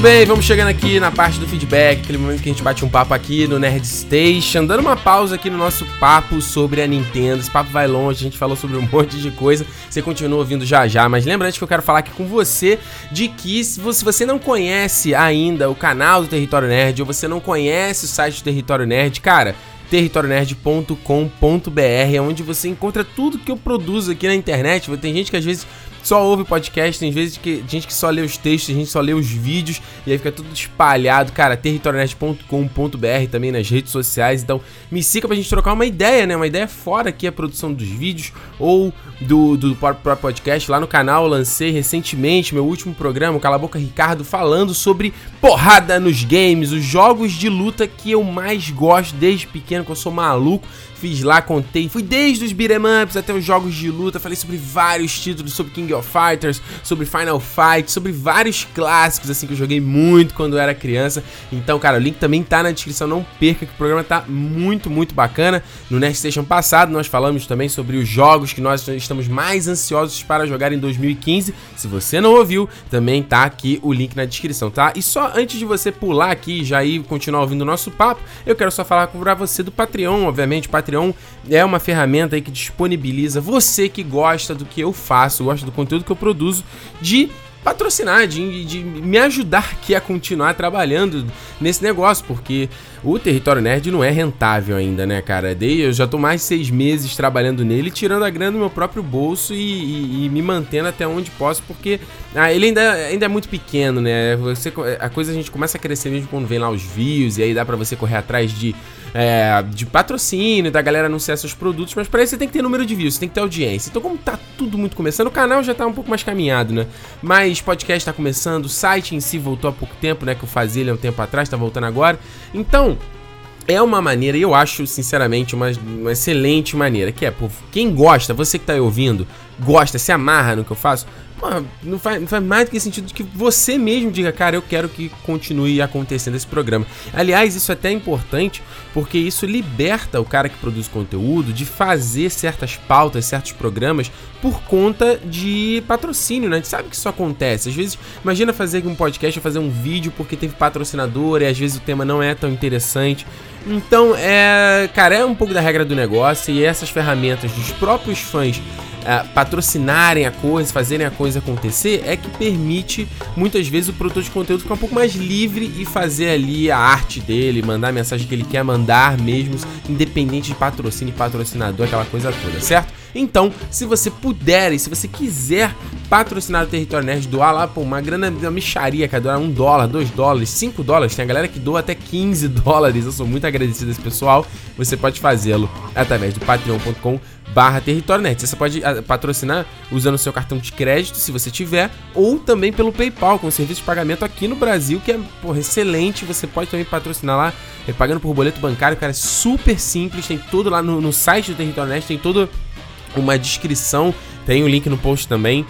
bem, vamos chegando aqui na parte do feedback, aquele momento que a gente bate um papo aqui no Nerd Station, dando uma pausa aqui no nosso papo sobre a Nintendo. Esse papo vai longe, a gente falou sobre um monte de coisa, você continua ouvindo já já, mas lembrando que eu quero falar aqui com você de que se você não conhece ainda o canal do Território Nerd ou você não conhece o site do Território Nerd, cara, territorionerd.com.br é onde você encontra tudo que eu produzo aqui na internet. Tem gente que às vezes só ouve podcast, tem vezes que gente que só lê os textos, a gente só lê os vídeos e aí fica tudo espalhado, cara, territorionerd.com.br também nas redes sociais. Então, me siga pra gente trocar uma ideia, né? Uma ideia fora aqui a produção dos vídeos ou do, do próprio podcast. Lá no canal lancei recentemente meu último programa, o Cala Boca Ricardo, falando sobre porrada nos games, os jogos de luta que eu mais gosto desde pequeno, que eu sou maluco. Fiz lá, contei, fui desde os beat'em ups até os jogos de luta, falei sobre vários títulos, sobre King of Fighters, sobre Final Fight, sobre vários clássicos, assim, que eu joguei muito quando eu era criança. Então, cara, o link também tá na descrição, não perca, que o programa tá muito, muito bacana. No Nerd Station passado, nós falamos também sobre os jogos que nós estamos mais ansiosos para jogar em 2015. Se você não ouviu, também tá aqui o link na descrição, tá? E só antes de você pular aqui já ir continuar ouvindo o nosso papo, eu quero só falar pra você do Patreon, obviamente, o Patreon é uma ferramenta aí que disponibiliza você que gosta do que eu faço, gosta do conteúdo que eu produzo, de patrocinar, de, de me ajudar aqui a continuar trabalhando nesse negócio, porque o Território Nerd não é rentável ainda, né, cara? Dei, eu já tô mais de seis meses trabalhando nele, tirando a grana do meu próprio bolso e, e- e me mantendo até onde posso, porque ah, ele ainda, ainda é muito pequeno, né? Você, a coisa a gente começa a crescer mesmo quando vem lá os views, e aí dá pra você correr atrás de, é, de patrocínio, da galera anunciar seus produtos, mas pra isso você tem que ter número de views, você tem que ter audiência. Então, como tá tudo muito começando, o canal já tá um pouco mais caminhado, né? Mas podcast tá começando, o site em si voltou há pouco tempo, né? Que eu fazia ele há um tempo atrás, tá voltando agora. Então, é uma maneira, eu acho, sinceramente, uma, uma excelente maneira, que é, pô, quem gosta, você que tá aí ouvindo, gosta, se amarra no que eu faço, pô, não faz, não faz mais do que sentido que você mesmo diga, cara, eu quero que continue acontecendo esse programa. Aliás, isso é até importante, porque isso liberta o cara que produz conteúdo de fazer certas pautas, certos programas, por conta de patrocínio, né? A gente sabe que isso acontece. Às vezes, imagina fazer um podcast ou fazer um vídeo porque teve patrocinador e às vezes o tema não é tão interessante. Então, é, cara, é um pouco da regra do negócio e essas ferramentas dos próprios fãs ah, patrocinarem a coisa, fazerem a coisa acontecer, é que permite muitas vezes o produtor de conteúdo ficar um pouco mais livre e fazer ali a arte dele, mandar a mensagem que ele quer mandar mesmo, independente de patrocínio patrocinador, aquela coisa toda, certo? Então, se você puder e se você quiser patrocinar o Território Nerd, doar lá, pô, uma grana, uma micharia, cara, doar um dólar, dois dólares, cinco dólares, tem a galera que doa até 15 dólares, eu sou muito agradecido a esse pessoal, você pode fazê-lo através do patreon.com barra Território Nerd. Você pode ah, patrocinar usando o seu cartão de crédito, se você tiver, ou também pelo PayPal, com o serviço de pagamento aqui no Brasil, que é, porra, excelente, você pode também patrocinar lá, é, pagando por boleto bancário, cara, é super simples, tem tudo lá no, no site do Território Nerd, tem todo uma descrição, tem um link no post também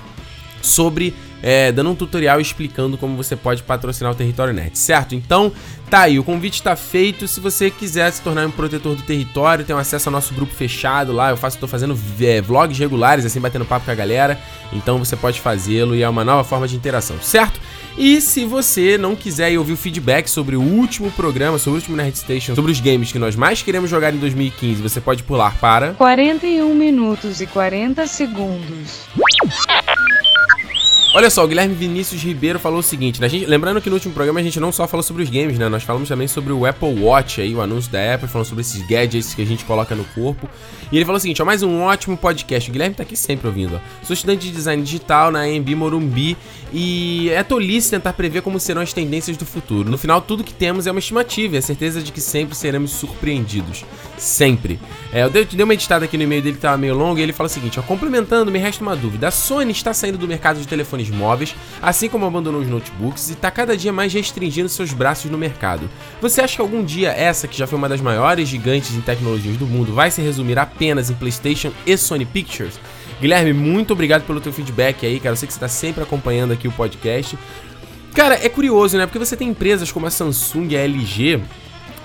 sobre é, dando um tutorial explicando como você pode patrocinar o Território Nerd, certo? Então, tá aí, o convite está feito. Se você quiser se tornar um protetor do território, tem acesso ao nosso grupo fechado lá. Eu faço, tô fazendo é, vlogs regulares, assim, batendo papo com a galera. Então você pode fazê-lo e é uma nova forma de interação, certo? E se você não quiser ouvir o feedback sobre o último programa, sobre o último Nerd Station, sobre os games que nós mais queremos jogar em 2015, você pode pular para 41 minutos e 40 segundos. Olha só, o Guilherme Vinícius Ribeiro falou o seguinte, né? Gente, lembrando que no último programa a gente não só falou sobre os games, né? Nós falamos também sobre o Apple Watch aí, o anúncio da Apple, falando sobre esses gadgets que a gente coloca no corpo. E ele falou o seguinte, ó, mais um ótimo podcast. O Guilherme tá aqui sempre ouvindo, ó. Sou estudante de design digital na AMB Morumbi e é tolice tentar prever como serão as tendências do futuro. No final, tudo que temos é uma estimativa e a certeza de que sempre seremos surpreendidos. Sempre. É, eu dei, uma editada aqui no e-mail dele que tava meio longo e ele fala o seguinte, ó, complementando, me resta uma dúvida. A Sony está saindo do mercado de telefones móveis, assim como abandonou os notebooks e está cada dia mais restringindo seus braços no mercado. Você acha que algum dia essa, que já foi uma das maiores gigantes em tecnologias do mundo, vai se resumir apenas em PlayStation e Sony Pictures? Guilherme, muito obrigado pelo teu feedback aí, cara. Eu sei que você está sempre acompanhando aqui o podcast. Cara, é curioso, né? Porque você tem empresas como a Samsung e a LG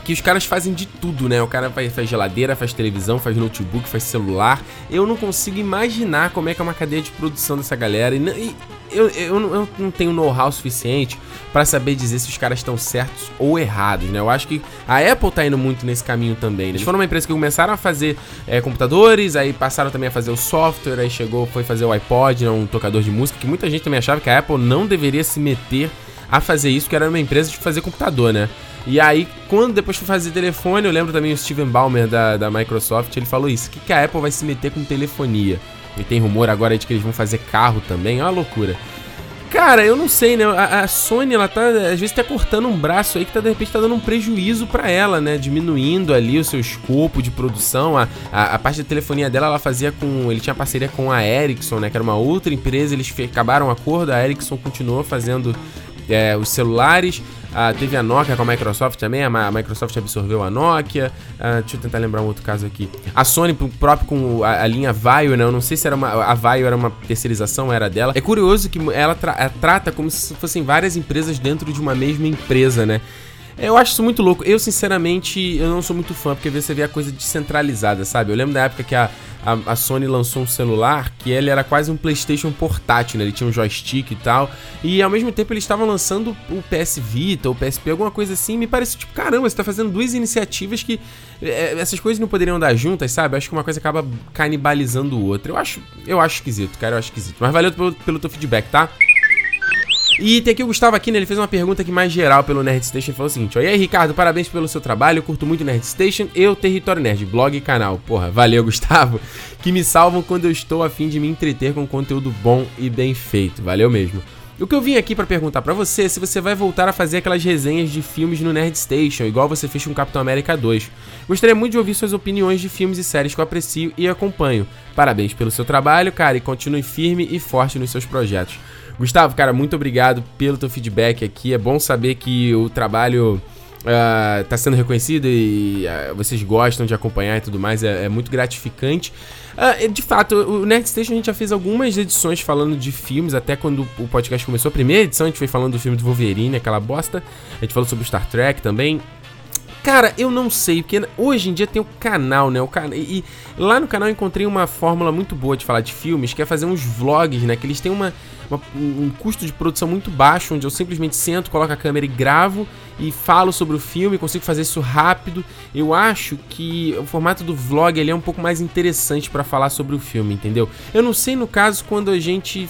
que os caras fazem de tudo, né? O cara faz, geladeira, faz televisão, faz notebook, faz celular. Eu não consigo imaginar como é que é uma cadeia de produção dessa galera. E, e eu, eu, eu, não tenho know-how suficiente para saber dizer se os caras estão certos ou errados, né? Eu acho que a Apple tá indo muito nesse caminho também. Né? Eles foram uma empresa que começaram a fazer é, computadores, aí passaram também a fazer o software, aí chegou, foi fazer o iPod, né, um tocador de música, que muita gente também achava que a Apple não deveria se meter a fazer isso, porque era uma empresa de fazer computador, né? E aí, quando depois foi fazer telefone, eu lembro também o Steven Ballmer da, da Microsoft, ele falou isso, que, que a Apple vai se meter com telefonia. E tem rumor agora de que eles vão fazer carro também, é uma loucura. Cara, eu não sei, né? A, a, Sony, ela tá, às vezes, tá cortando um braço aí que tá, de repente, tá dando um prejuízo para ela, né? Diminuindo ali o seu escopo de produção. A, a, a, parte da telefonia dela, ela fazia com. Ele tinha parceria com a Ericsson, né? Que era uma outra empresa, eles acabaram o acordo, a Ericsson continuou fazendo é, os celulares. Ah, teve a Nokia com a Microsoft também, a, Microsoft absorveu a Nokia. Ah, deixa eu tentar lembrar um outro caso aqui. A Sony próprio com a, a linha Vaio, né? Eu não sei se era uma, a Vaio era uma terceirização, era dela. É curioso que ela tra trata como se fossem várias empresas dentro de uma mesma empresa, né? Eu acho isso muito louco. Eu, sinceramente, eu não sou muito fã, porque você vê a coisa descentralizada, sabe? Eu lembro da época que a, a, a, Sony lançou um celular que ele era quase um PlayStation portátil, né? Ele tinha um joystick e tal. E ao mesmo tempo eles estavam lançando o PS Vita, o PSP, alguma coisa assim. Me parece tipo, caramba, você tá fazendo duas iniciativas que é, essas coisas não poderiam dar juntas, sabe? Eu acho que uma coisa acaba canibalizando o outro. Eu acho, eu acho esquisito, cara, eu acho esquisito. Mas valeu pelo, pelo teu feedback, tá? E tem aqui o Gustavo aqui, né? Ele fez uma pergunta aqui mais geral pelo Nerd Station falou o seguinte: E aí, Ricardo, parabéns pelo seu trabalho. Eu curto muito Nerd Station e o Território Nerd, blog e canal. Porra, valeu, Gustavo. Que me salvam quando eu estou a fim de me entreter com conteúdo bom e bem feito. Valeu mesmo. O que eu vim aqui para perguntar para você é se você vai voltar a fazer aquelas resenhas de filmes no Nerd Station, igual você fez com Capitão América 2. Gostaria muito de ouvir suas opiniões de filmes e séries que eu aprecio e acompanho. Parabéns pelo seu trabalho, cara, e continue firme e forte nos seus projetos. Gustavo, cara, muito obrigado pelo teu feedback aqui. É bom saber que o trabalho está uh, sendo reconhecido e uh, vocês gostam de acompanhar e tudo mais. É, é muito gratificante. Uh, de fato, o Nerd Station a gente já fez algumas edições falando de filmes, até quando o podcast começou. A primeira edição a gente foi falando do filme do Wolverine, aquela bosta. A gente falou sobre Star Trek também. Cara, eu não sei, porque hoje em dia tem o canal, né? O can... E lá no canal eu encontrei uma fórmula muito boa de falar de filmes, que é fazer uns vlogs, né? Que eles têm uma, uma, um custo de produção muito baixo, onde eu simplesmente sento, coloco a câmera e gravo e falo sobre o filme, consigo fazer isso rápido. Eu acho que o formato do vlog ele é um pouco mais interessante para falar sobre o filme, entendeu? Eu não sei no caso quando a gente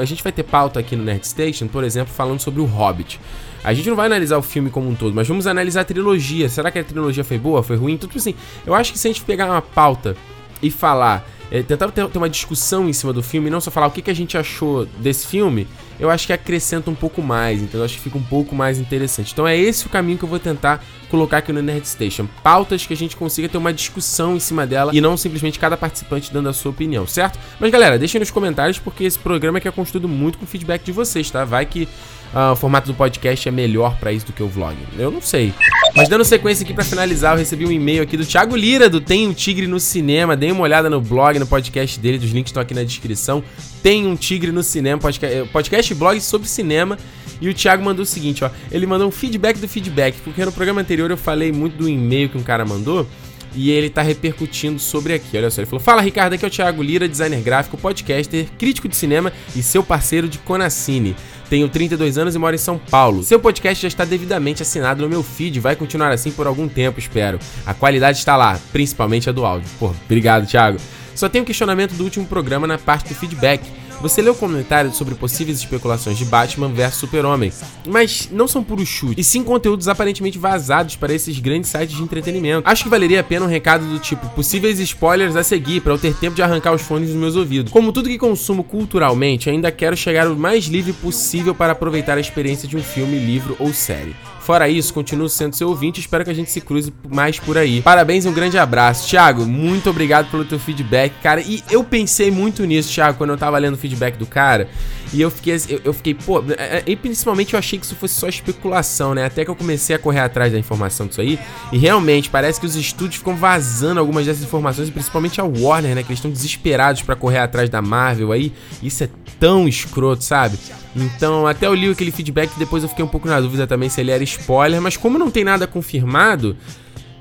a gente vai ter pauta aqui no Nerd Station, por exemplo, falando sobre o Hobbit. A gente não vai analisar o filme como um todo, mas vamos analisar a trilogia. Será que a trilogia foi boa, foi ruim? Tudo assim. Eu acho que se a gente pegar uma pauta e falar é, tentar ter, ter, uma discussão em cima do filme e não só falar o que, que a gente achou desse filme, eu acho que acrescenta um pouco mais, então eu acho que fica um pouco mais interessante. Então é esse o caminho que eu vou tentar colocar aqui no Nerd Station. Pautas que a gente consiga ter uma discussão em cima dela e não simplesmente cada participante dando a sua opinião, certo? Mas galera, deixem nos comentários porque esse programa que é construído muito com o feedback de vocês, tá? Vai que uh, o formato do podcast é melhor para isso do que o vlog. Eu não sei. Mas dando sequência aqui para finalizar, eu recebi um e-mail aqui do Thiago Lira, do Tem um Tigre no Cinema. Dê uma olhada no blog, no podcast dele, os links estão aqui na descrição. Tem um Tigre no Cinema, podcast, podcast e blog sobre cinema. E o Thiago mandou o seguinte, ó. Ele mandou um feedback do feedback, porque no programa anterior eu falei muito do e-mail que um cara mandou. E ele tá repercutindo sobre aqui. Olha só, ele falou: Fala Ricardo, aqui é o Thiago Lira, designer gráfico, podcaster, crítico de cinema e seu parceiro de Conacine. Tenho 32 anos e moro em São Paulo. Seu podcast já está devidamente assinado no meu feed, vai continuar assim por algum tempo, espero. A qualidade está lá, principalmente a do áudio. Pô, obrigado, Thiago. Só tenho um questionamento do último programa na parte do feedback. Você leu comentários sobre possíveis especulações de Batman vs Super-Homem, mas não são puros chutes, e sim conteúdos aparentemente vazados para esses grandes sites de entretenimento. Acho que valeria a pena um recado do tipo possíveis spoilers a seguir para eu ter tempo de arrancar os fones dos meus ouvidos. Como tudo que consumo culturalmente, ainda quero chegar o mais livre possível para aproveitar a experiência de um filme, livro ou série. Fora isso, continuo sendo seu ouvinte e espero que a gente se cruze mais por aí. Parabéns e um grande abraço. Thiago, muito obrigado pelo teu feedback, cara. E eu pensei muito nisso, Thiago, quando eu tava lendo o feedback do cara. E eu fiquei, eu, eu fiquei, pô, é, é, e principalmente eu achei que isso fosse só especulação, né? Até que eu comecei a correr atrás da informação disso aí. E realmente, parece que os estúdios ficam vazando algumas dessas informações, principalmente a Warner, né? Que eles estão desesperados para correr atrás da Marvel aí. Isso é tão escroto, sabe? Então, até eu li aquele feedback e depois eu fiquei um pouco na dúvida também se ele era spoiler, mas como não tem nada confirmado,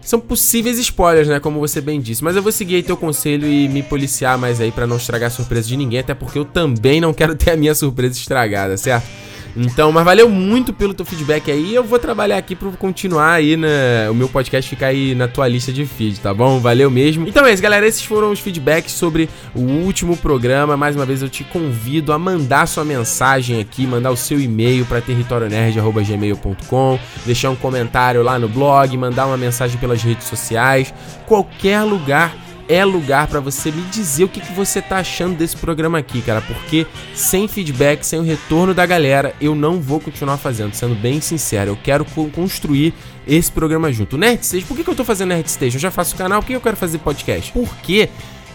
são possíveis spoilers, né? Como você bem disse. Mas eu vou seguir aí teu conselho e me policiar mais aí para não estragar a surpresa de ninguém, até porque eu também não quero ter a minha surpresa estragada, certo? Então, mas valeu muito pelo teu feedback aí. Eu vou trabalhar aqui para continuar aí na o meu podcast ficar aí na tua lista de feed, tá bom? Valeu mesmo. Então é isso, galera. Esses foram os feedbacks sobre o último programa. Mais uma vez eu te convido a mandar sua mensagem aqui, mandar o seu e-mail para territorionerd@gmail.com, deixar um comentário lá no blog, mandar uma mensagem pelas redes sociais, qualquer lugar é lugar para você me dizer o que, que você tá achando desse programa aqui, cara, porque sem feedback, sem o retorno da galera, eu não vou continuar fazendo, sendo bem sincero. Eu quero co construir esse programa junto. Nerd Station, por que, que eu tô fazendo Nerd Station? Eu já faço canal, por que eu quero fazer podcast? Porque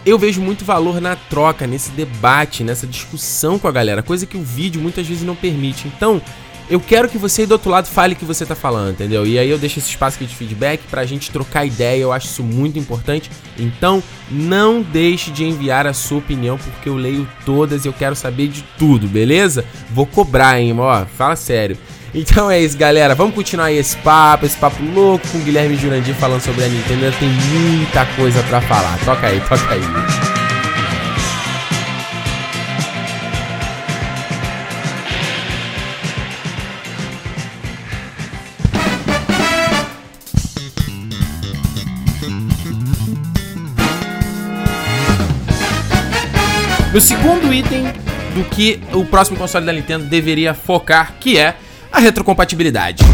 eu vejo muito valor na troca, nesse debate, nessa discussão com a galera, coisa que o vídeo muitas vezes não permite. Então, eu quero que você aí do outro lado fale o que você tá falando, entendeu? E aí eu deixo esse espaço aqui de feedback pra gente trocar ideia, eu acho isso muito importante. Então, não deixe de enviar a sua opinião, porque eu leio todas e eu quero saber de tudo, beleza? Vou cobrar, hein, ó, fala sério. Então é isso, galera. Vamos continuar aí esse papo, esse papo louco com o Guilherme Jurandir falando sobre a Nintendo. Tem muita coisa para falar. Toca aí, toca aí. O segundo item do que o próximo console da Nintendo deveria focar, que é a retrocompatibilidade.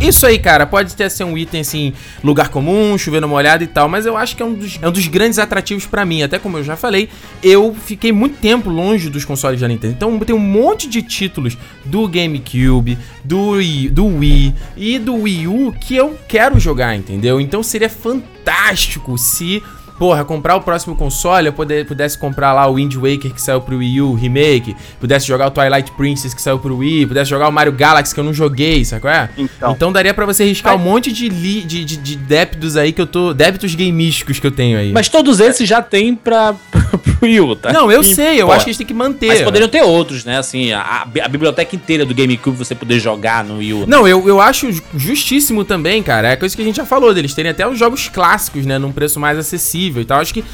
Isso aí, cara, pode ter ser um item assim, lugar comum, chovendo molhado e tal, mas eu acho que é um dos, é um dos grandes atrativos para mim. Até como eu já falei, eu fiquei muito tempo longe dos consoles da Nintendo. Então tem um monte de títulos do GameCube, do do Wii e do Wii U que eu quero jogar, entendeu? Então seria fantástico se porra, comprar o próximo console, eu poder, pudesse comprar lá o Wind Waker que saiu pro Wii U, remake, pudesse jogar o Twilight Princess que saiu pro Wii, pudesse jogar o Mario Galaxy que eu não joguei, sabe qual é? Então. Então daria pra você riscar um monte de, li, de, de, de débitos aí que eu tô. débitos gamísticos que eu tenho aí. Mas todos esses já tem pra, pro Wii U, tá? não, eu E, sei, eu pô, acho que a gente tem que manter. Mas poderiam ter outros, né? Assim, a, a biblioteca inteira do GameCube você poder jogar no Wii U. Não, eu, eu acho ju- justíssimo também, cara. É coisa que a gente já falou deles terem até os jogos clássicos, né? Num preço mais acessível e tal. Acho que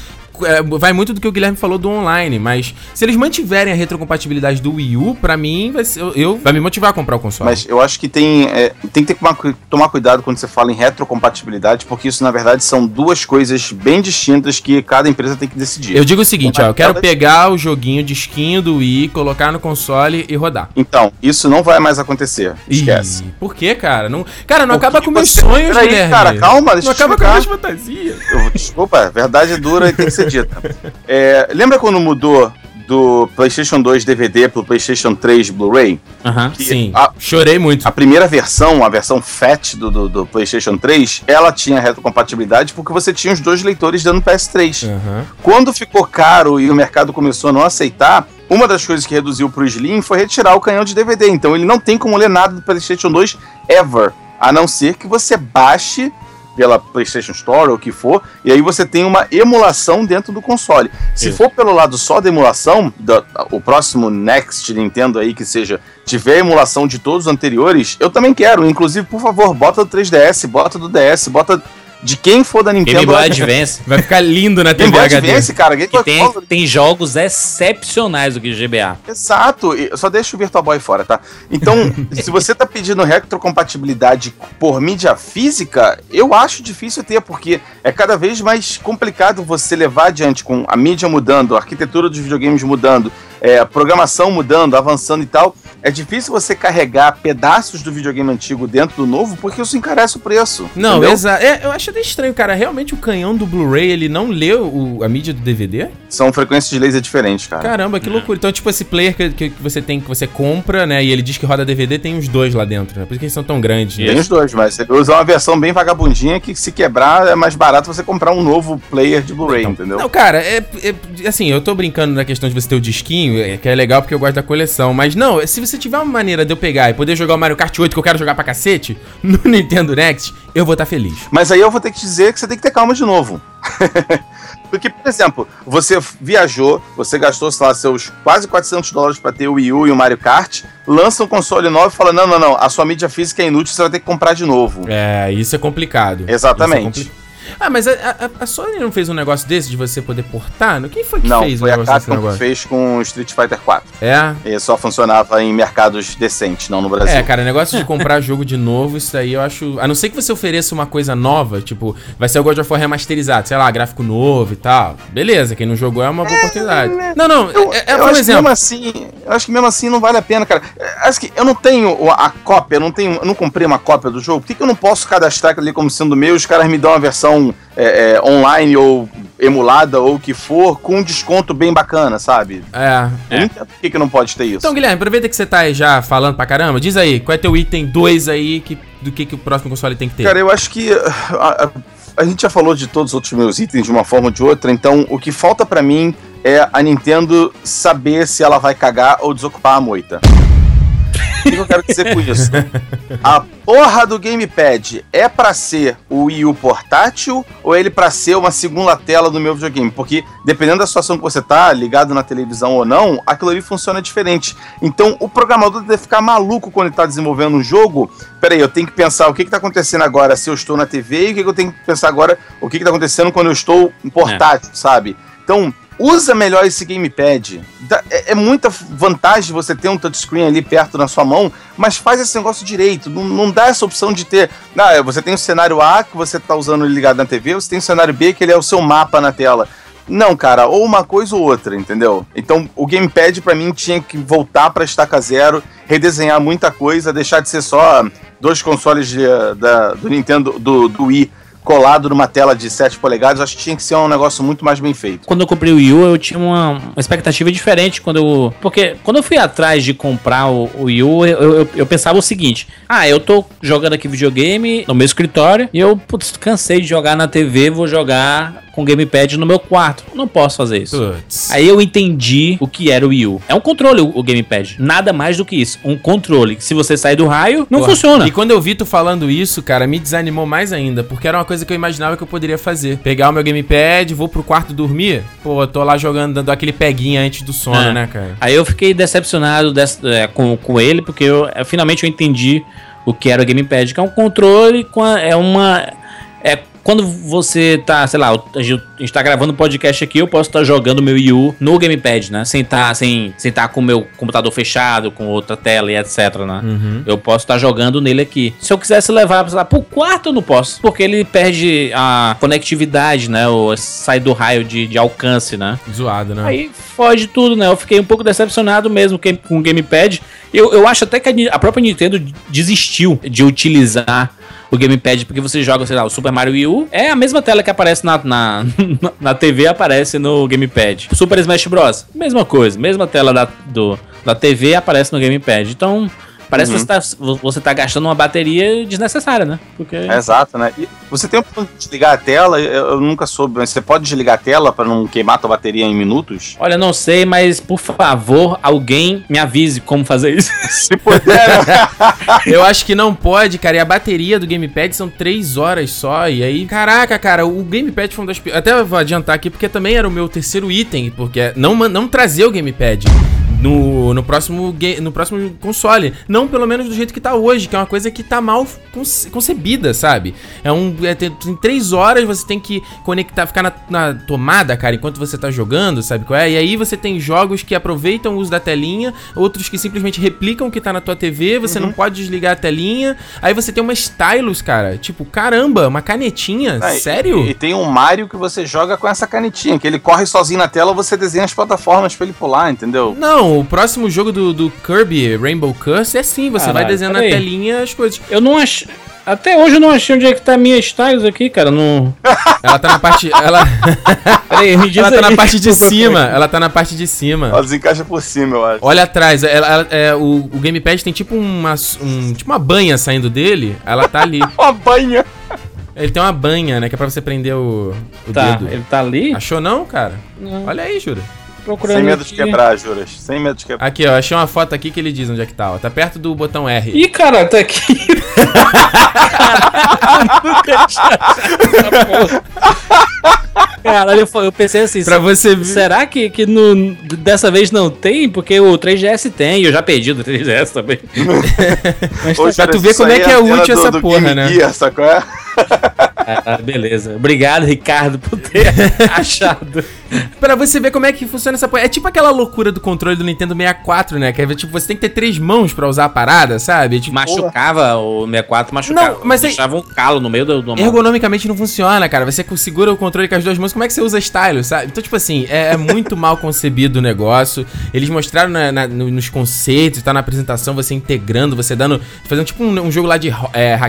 vai muito do que o Guilherme falou do online, mas se eles mantiverem a retrocompatibilidade do Wii U, pra mim vai, ser, eu, vai me motivar a comprar o console. Mas eu acho que tem, é, tem que ter, tomar, tomar cuidado quando você fala em retrocompatibilidade, porque isso, na verdade, são duas coisas bem distintas que cada empresa tem que decidir. Eu digo o seguinte, ó, eu quero pegar o joguinho de skin do Wii, colocar no console e rodar. Então, isso não vai mais acontecer. Esquece. Ih, por quê, cara? Não, cara, não acaba com meus você- sonhos, Peraí, Guilherme. cara, calma, deixa Não acaba com minhas fantasias. Eu- desculpa, verdade é dura e tem que ser dita. É, lembra quando mudou do PlayStation 2 DVD pro PlayStation 3 Blu-ray? Aham. Sim, a- chorei muito. A primeira versão, a versão FAT do, do, do PlayStation 3, ela tinha retrocompatibilidade porque você tinha os dois leitores dando PS3. Aham. Quando ficou caro e o mercado começou a não aceitar, uma das coisas que reduziu pro Slim foi retirar o canhão de DVD. Então ele não tem como ler nada do PlayStation 2 ever, a não ser que você baixe pela PlayStation Store ou o que for, e aí você tem uma emulação dentro do console. Se Isso. for pelo lado só da emulação, da- o próximo Next Nintendo aí que seja tiver emulação de todos os anteriores, eu também quero. Inclusive, por favor, bota do 3DS, bota do DS, bota de quem for da Nintendo. Game Boy Advance. Vai ficar lindo na Game TV Boy HD. Advance, cara. Game Que Boy tem, tem jogos excepcionais do que GBA. Exato, só deixa o Virtual Boy fora, tá? Então, se você tá pedindo retrocompatibilidade por mídia física, eu acho difícil ter, porque é cada vez mais complicado você levar adiante com a mídia mudando, a arquitetura dos videogames mudando, é, a programação mudando, avançando e tal. É difícil você carregar pedaços do videogame antigo dentro do novo, porque isso encarece o preço. Não, exato. É, eu acho até estranho, cara. Realmente o canhão do Blu-ray, ele não lê o- a mídia do DVD? São frequências de laser diferentes, cara. Caramba, que loucura. Então, tipo, esse player que, que você tem, que você compra, né? E ele diz que roda DVD, tem os dois lá dentro, né? Por isso que eles são tão grandes, né? Tem os dois, mas você usa uma versão bem vagabundinha que se quebrar é mais barato você comprar um novo player de Blu-ray, entendeu? Não, cara, é, é- Assim, eu tô brincando na questão de você ter o disquinho, é, que é legal porque eu gosto da coleção. Mas não, se você tiver uma maneira de eu pegar e poder jogar o Mario Kart 8 que eu quero jogar pra cacete, no Nintendo Next, eu vou estar feliz. Mas aí eu vou ter que dizer que você tem que ter calma de novo. Porque, por exemplo, você viajou, você gastou, sei lá, seus quase 400 dólares pra ter o Wii U e o Mario Kart, lança um console novo e fala: não, não, não, a sua mídia física é inútil, você vai ter que comprar de novo. É, isso é complicado. Exatamente. É Ah, mas a, a- a Sony não fez um negócio desse de você poder portar? Quem foi que Não, fez foi um a negócio desse Capcom que negócio? fez com Street Fighter 4. É. E só funcionava em mercados decentes, não no Brasil. É, cara, negócio de comprar jogo de novo, isso aí eu acho. A não ser que você ofereça uma coisa nova, tipo, vai ser o God of War remasterizado, sei lá, gráfico novo e tal. Beleza, quem não jogou é uma boa oportunidade. Não, não, Eu, é, é eu que exemplo. mesmo assim, eu acho que mesmo assim não vale a pena, cara. É, Acho que eu não tenho a cópia, eu não tenho, eu não comprei uma cópia do jogo. Por que, que eu não posso cadastrar aquilo ali como sendo meu? e Os caras me dão uma versão é, é, online ou emulada ou o que for com um desconto bem bacana, sabe? É. Eu entendo por que, que não pode ter isso. Então, Guilherme, aproveita que você tá aí já falando pra caramba, diz aí, qual é teu item 2 aí que, do que, que o próximo console tem que ter? Cara, eu acho que a, a- a gente já falou de todos os outros meus itens de uma forma ou de outra, então o que falta pra mim é a Nintendo saber se ela vai cagar ou desocupar a moita. O que eu quero dizer com isso? A porra do gamepad é pra ser o Wii U portátil ou é ele pra ser uma segunda tela do meu videogame? Porque dependendo da situação que você tá, ligado na televisão ou não, aquilo ali funciona diferente. Então o programador deve ficar maluco quando ele tá desenvolvendo um jogo. Peraí, eu tenho que pensar o que, que tá acontecendo agora se eu estou na TV e o que, que eu tenho que pensar agora o que, que tá acontecendo quando eu estou em portátil, sabe? Então, usa melhor esse gamepad. É, é muita vantagem você ter um touchscreen ali perto na sua mão, mas faz esse negócio direito. Não, não dá essa opção de ter. Ah, você tem o cenário A que você tá usando ligado na TV, você tem o cenário B que ele é o seu mapa na tela. Não, cara, ou uma coisa ou outra, entendeu? Então o gamepad pra mim tinha que voltar pra estaca zero, redesenhar muita coisa, deixar de ser só dois consoles de, da, do Nintendo, do, do Wii colado numa tela de 7 polegadas. Acho que tinha que ser um negócio muito mais bem feito. Quando eu comprei o Wii U, eu tinha uma, uma expectativa diferente quando eu. Porque quando eu fui atrás de comprar o, o Wii U, eu, eu, eu pensava o seguinte: ah, eu tô jogando aqui videogame no meu escritório e eu, putz, cansei de jogar na TV, vou jogar com gamepad no meu quarto. Não posso fazer isso. Putz. Aí eu entendi o que era o Wii U. É um controle o, o gamepad. Nada mais do que isso. Um controle. Se você sair do raio, não Porra. funciona. E quando eu vi tu falando isso, cara, me desanimou mais ainda, porque era uma coisa que eu imaginava que eu poderia fazer. Pegar o meu gamepad, vou pro quarto dormir, pô, tô lá jogando, dando aquele peguinha antes do sono, É. né, cara? Aí eu fiquei decepcionado é, com, com ele, porque eu, finalmente eu entendi o que era o gamepad, que é um controle com a- é uma é quando você tá, sei lá, a gente tá gravando podcast aqui, eu posso estar jogando meu Wii U no gamepad, né? Sem tá, sem, sem tá com o meu computador fechado, com outra tela e etc, né? Uhum. Eu posso estar jogando nele aqui. Se eu quisesse levar sei lá, pro quarto, eu não posso. Porque ele perde a conectividade, né? Ou sai do raio de, de alcance, né? Zoado, né? Aí foge tudo, né? Eu fiquei um pouco decepcionado mesmo que- com o gamepad. Eu, eu acho até que a, a própria Nintendo desistiu de utilizar o gamepad, porque você joga, sei lá, o Super Mario Wii U, é a mesma tela que aparece na, na, na TV, aparece no gamepad. Super Smash Bros, mesma coisa, mesma tela da, do, da TV aparece no gamepad. Então, parece Uhum. que você tá, você tá gastando uma bateria desnecessária, né? Porque. É, Exato, né? E você tem de desligar a tela, eu, eu nunca soube, mas você pode desligar a tela pra não queimar a tua bateria em minutos? Olha, não sei, mas por favor, alguém me avise como fazer isso. Se puder, né? Eu acho que não pode, cara. E a bateria do Gamepad são 3 horas só. E aí, caraca, cara, o Gamepad foi um das. Até vou adiantar aqui, porque também era o meu terceiro item, porque é não, não trazer o Gamepad. No, no, próximo, no próximo console. Não pelo menos do jeito que tá hoje, que é uma coisa que tá mal conce- concebida, sabe? É um. É, tem, tem três horas, você tem que conectar, ficar na, na tomada, cara, enquanto você tá jogando, sabe qual é? E aí você tem jogos que aproveitam o uso da telinha, outros que simplesmente replicam o que tá na tua TV, você não pode desligar a telinha. Aí você tem uma stylus, cara. Tipo, caramba, uma canetinha? Ah, e- Sério? E, tem um Mario que você joga com essa canetinha, que ele corre sozinho na tela, você desenha as plataformas pra ele pular, entendeu? Não, o próximo jogo do, do Kirby, Rainbow Curse, é assim, você vai Caralho, desenhando na telinha as coisas. Eu não achei. Até hoje eu não achei onde é que tá a minha Styles aqui, cara. Não. Ela tá na parte. Ela, Peraí, me diz ela tá na parte de cima. Ela tá na parte de cima. Ela desencaixa por cima, eu acho. Olha atrás, ela- ela- é, o, o Gamepad tem tipo uma, um, tipo uma banha saindo dele, ela tá ali. Uma banha. Ele tem uma banha, né, que é pra você prender o, o Tá, dedo. ele tá ali? Achou não, cara? Não. Olha aí, Jura. Procurando. Sem medo aqui. de quebrar, juras. Sem medo de quebrar. Aqui, ó, achei uma foto aqui que ele diz onde é que tá, ó. Tá perto do botão R. Ih, cara, tá aqui. Caralho, eu, pensei assim, Pra você ver. será que, que no, dessa vez não tem? Porque o 3GS tem, e eu já perdi do 3GS também. Mas tá, Ô, pra tu ver como é que é útil do- essa do porra, Game né? Gear, sacou? É? Ah, beleza. Obrigado, Ricardo, por ter achado. Pra você ver como é que funciona essa porra. É tipo aquela loucura do controle do Nintendo 64, né? Que é tipo, você tem que ter três mãos pra usar a parada, sabe? Tipo, Machucava o 64, machucava. Não, mas deixava um calo no meio do, do Ergonomicamente não funciona, cara. Você segura o controle com as duas mãos, como é que você usa style, sabe? Então, tipo assim, é, é muito mal concebido o negócio. Eles mostraram na- na- no- nos conceitos, tá na apresentação, você integrando, você dando. Fazendo tipo um, um jogo lá de é, é,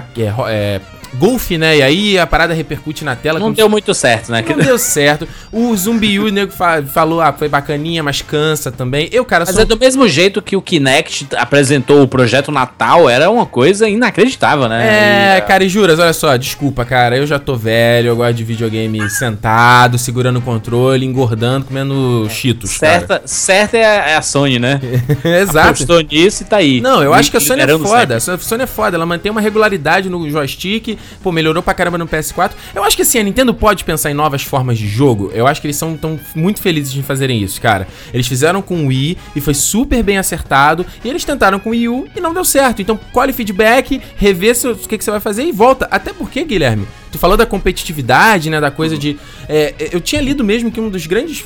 é, golfe, né? E aí a parada repercute na tela. Não deu muito certo, né? Não deu certo. O Zumbi U, o nego fa- falou, ah, foi bacaninha, mas cansa também. Eu, cara, Mas sou. é do mesmo jeito que o Kinect apresentou o projeto Natal, era uma coisa inacreditável, né? É, cara, e juras, olha só, desculpa, cara, eu já tô velho, eu gosto de videogame sentado, segurando o controle, engordando, comendo cheetos, cara. Certa, certa é a, é a Sony, né? Exato. Apostou nisso e tá aí. Não, eu acho que a Sony é foda. A Sony é foda. Ela mantém uma regularidade no joystick. Pô, melhorou pra caramba no PS4. Eu acho que assim, a Nintendo pode pensar em novas formas de jogo. Eu acho que eles são tão muito felizes em fazerem isso, cara. Eles fizeram com o Wii e foi super bem acertado. E eles tentaram com o Wii U e não deu certo. Então, colhe feedback, revê o que, que você vai fazer e volta. Até porque, Guilherme, tu falou da competitividade, né? Da coisa de. é, eu tinha lido mesmo que um dos grandes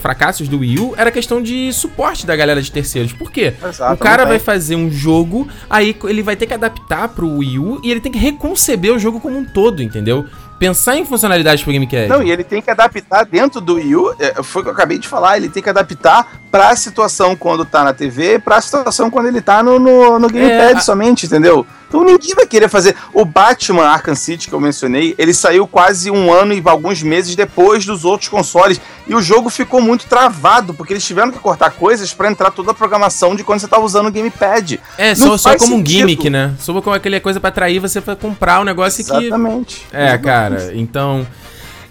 fracassos do Wii U era a questão de suporte da galera de terceiros. Por quê? Exato, o cara vai fazer um jogo, aí ele vai ter que adaptar pro Wii U e ele tem que reconceber o jogo como um todo, entendeu? Pensar em funcionalidades pro Gamecube. Não, e ele tem que adaptar dentro do Wii U, é, foi o que eu acabei de falar, ele tem que adaptar pra situação quando tá na TV e pra situação quando ele tá no, no, no Gamepad É, a- somente, entendeu? Então ninguém vai querer fazer. O Batman Arkham City, que eu mencionei, ele saiu quase um ano e alguns meses depois dos outros consoles. E o jogo ficou muito travado, porque eles tiveram que cortar coisas pra entrar toda a programação de quando você tava usando o Gamepad. É, só, só como um gimmick, né? Só como aquela coisa pra atrair você pra comprar o negócio que. Exatamente. É, cara, então.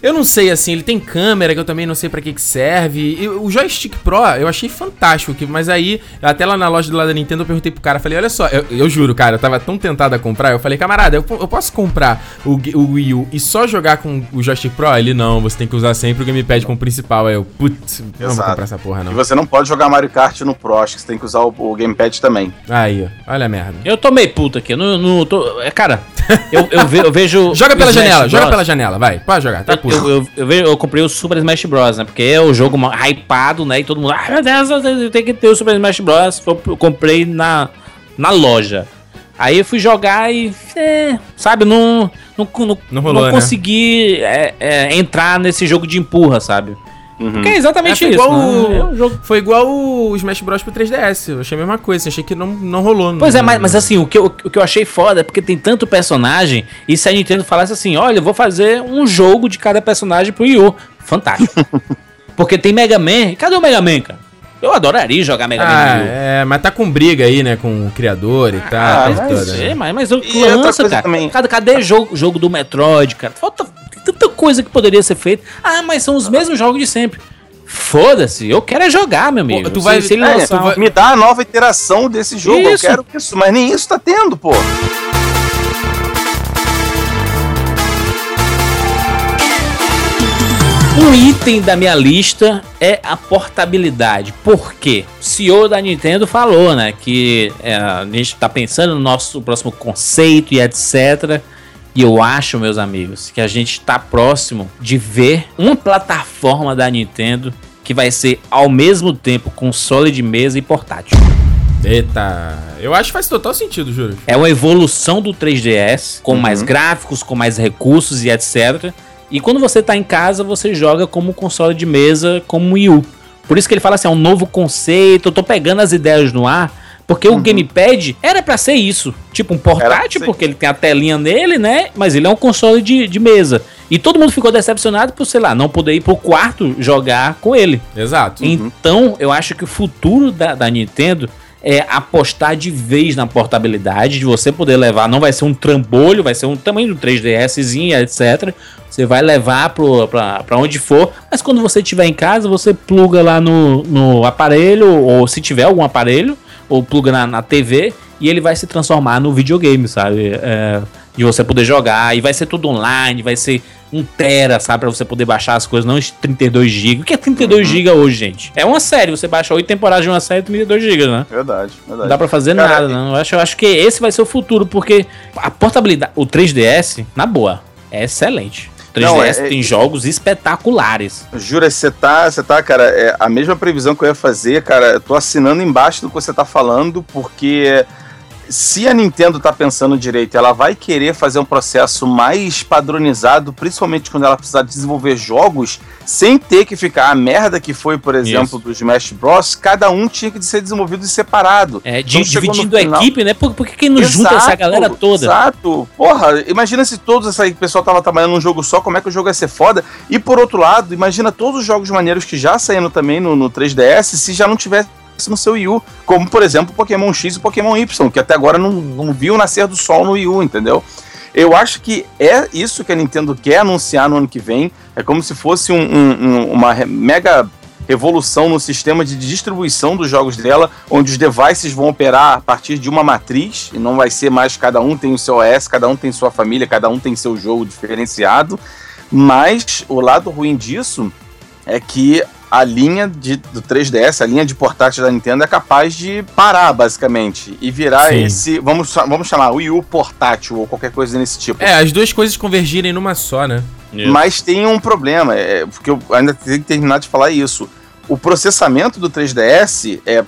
Eu não sei, assim, ele tem câmera que eu também não sei pra que que serve. E o Joystick Pro eu achei fantástico, que- mas aí, até lá na loja do lado da Nintendo, eu perguntei pro cara, falei, olha só, eu, eu juro, cara, eu tava tão tentado a comprar, eu falei, camarada, eu, eu posso comprar o, o Wii U e só jogar com o Joystick Pro? Ele, não, você tem que usar sempre o Gamepad como principal. Aí eu, putz, não vou comprar essa porra, E não. você não pode jogar Mario Kart no Pro, acho que você tem que usar o, o Gamepad também. Aí, ó, olha a merda. Eu tô meio puto aqui. Eu não, não tô. É, cara, eu, eu, ve- eu vejo. Joga pela janela, joga Bros. pela janela, vai, pode jogar, tá puto. Eu, eu, eu, vejo- eu comprei o Super Smash Bros, né? Porque é o jogo hypado, né? E todo mundo, ah, meu Deus, eu tenho que ter o Super Smash Bros. Eu eu comprei na, na loja. Aí eu fui jogar e. é, sabe, não. Não, não, Não rolou, né? consegui é, é, entrar nesse jogo de empurra, sabe? Uhum. Porque é exatamente É, foi isso. igual né? o- É um jogo Foi igual o Smash Bros pro 3DS. Eu achei a mesma coisa, achei que não, não rolou. Pois é, mas, mas assim, o que, eu, o que eu achei foda é porque tem tanto personagem, e se a Nintendo falasse assim, olha, eu vou fazer um jogo de cada personagem pro Wii U. Fantástico. porque tem Mega Man, cadê o Mega Man, cara? Eu adoraria jogar Mega Man Ah, é, mas tá com briga aí, né, com o criador e tal. Ah, coisa mas toda, né? É, mas, mas eu E lança, cara. também- Cadê, cadê jogo, jogo do Metroid, cara? Falta tanta coisa que poderia ser feita. Ah, mas são os mesmos jogos de sempre. Foda-se, eu quero é jogar, meu amigo. tu Se- vai- se ele É, lançar um- Me dá a nova iteração desse jogo. Isso. Eu quero isso, mas nem isso tá tendo, pô. Um item da minha lista é a portabilidade. Por quê? O CEO da Nintendo falou, né, que é, a gente tá pensando no nosso próximo conceito e etc. E eu acho, meus amigos, que a gente tá próximo de ver uma plataforma da Nintendo que vai ser ao mesmo tempo console de mesa e portátil. Eita, eu acho que faz total sentido, juro. É uma evolução do 3DS, com Uhum. mais gráficos, com mais recursos e etc. E quando você tá em casa, você joga como console de mesa, como Wii U. Por isso que ele fala assim, é um novo conceito, eu tô pegando as ideias no ar, porque o Gamepad era pra ser isso. Tipo um Uhum. Portátil, porque ele tem a telinha nele, né? Mas ele é um console de, de mesa. E todo mundo ficou decepcionado por, sei lá, não poder ir pro quarto jogar com ele. Exato. Então, eu acho que o futuro da, da Nintendo é apostar de vez na portabilidade, de você poder levar, não vai ser um trambolho, vai ser um tamanho do 3DSzinho, etc. Você vai levar pra onde for, mas quando você estiver em casa, você pluga lá no, no aparelho, ou se tiver algum aparelho, ou pluga na, na TV, e ele vai se transformar no videogame, sabe? É, de você poder jogar, e vai ser tudo online, vai ser um tera, sabe? Pra você poder baixar as coisas, não os 32 GB. O que é 32 GB hoje, gente? É uma série, você baixa 8 temporadas de uma série, 32 GB, né? Verdade, Não verdade. dá pra fazer Cara, nada, não. Eu acho, eu acho que esse vai ser o futuro, porque a portabilidade, o 3DS, na boa, é excelente. O 3DS Não, é- tem jogos espetaculares. Jura, você tá, você tá, cara, é a mesma previsão que eu ia fazer, cara. Eu tô assinando embaixo do que você tá falando, porque se a Nintendo tá pensando direito, ela vai querer fazer um processo mais padronizado, principalmente quando ela precisar desenvolver jogos, sem ter que ficar a merda que foi, por exemplo, do Smash Bros. Cada um tinha que ser desenvolvido separado. É, Então, dividindo a equipe, né? Por, por que, que não junta essa Exato, galera toda? Exato. Porra, imagina se todos essa pessoal tava trabalhando num jogo só, como é que o jogo ia ser foda. E por outro lado, imagina todos os jogos maneiros que já saíram também no, no 3DS, se já não tivesse no seu Wii U, como por exemplo Pokémon X e Pokémon Y, que até agora não, não viu nascer do sol no Wii U, entendeu? Eu acho que é isso que a Nintendo quer anunciar no ano que vem. É como se fosse um- um- um- uma mega revolução no sistema de distribuição dos jogos dela, onde os devices vão operar a partir de uma matriz, e não vai ser mais cada um tem o seu OS, cada um tem sua família, cada um tem seu jogo diferenciado. Mas o lado ruim disso é que a linha de, do 3DS, a linha de portátil da Nintendo é capaz de parar, basicamente, e virar Sim. esse, vamos, vamos chamar, Wii U portátil ou qualquer coisa desse tipo. É, as duas coisas convergirem numa só, né? Mas tem um problema, é, porque eu ainda tenho que terminar de falar isso. O processamento do 3DS é,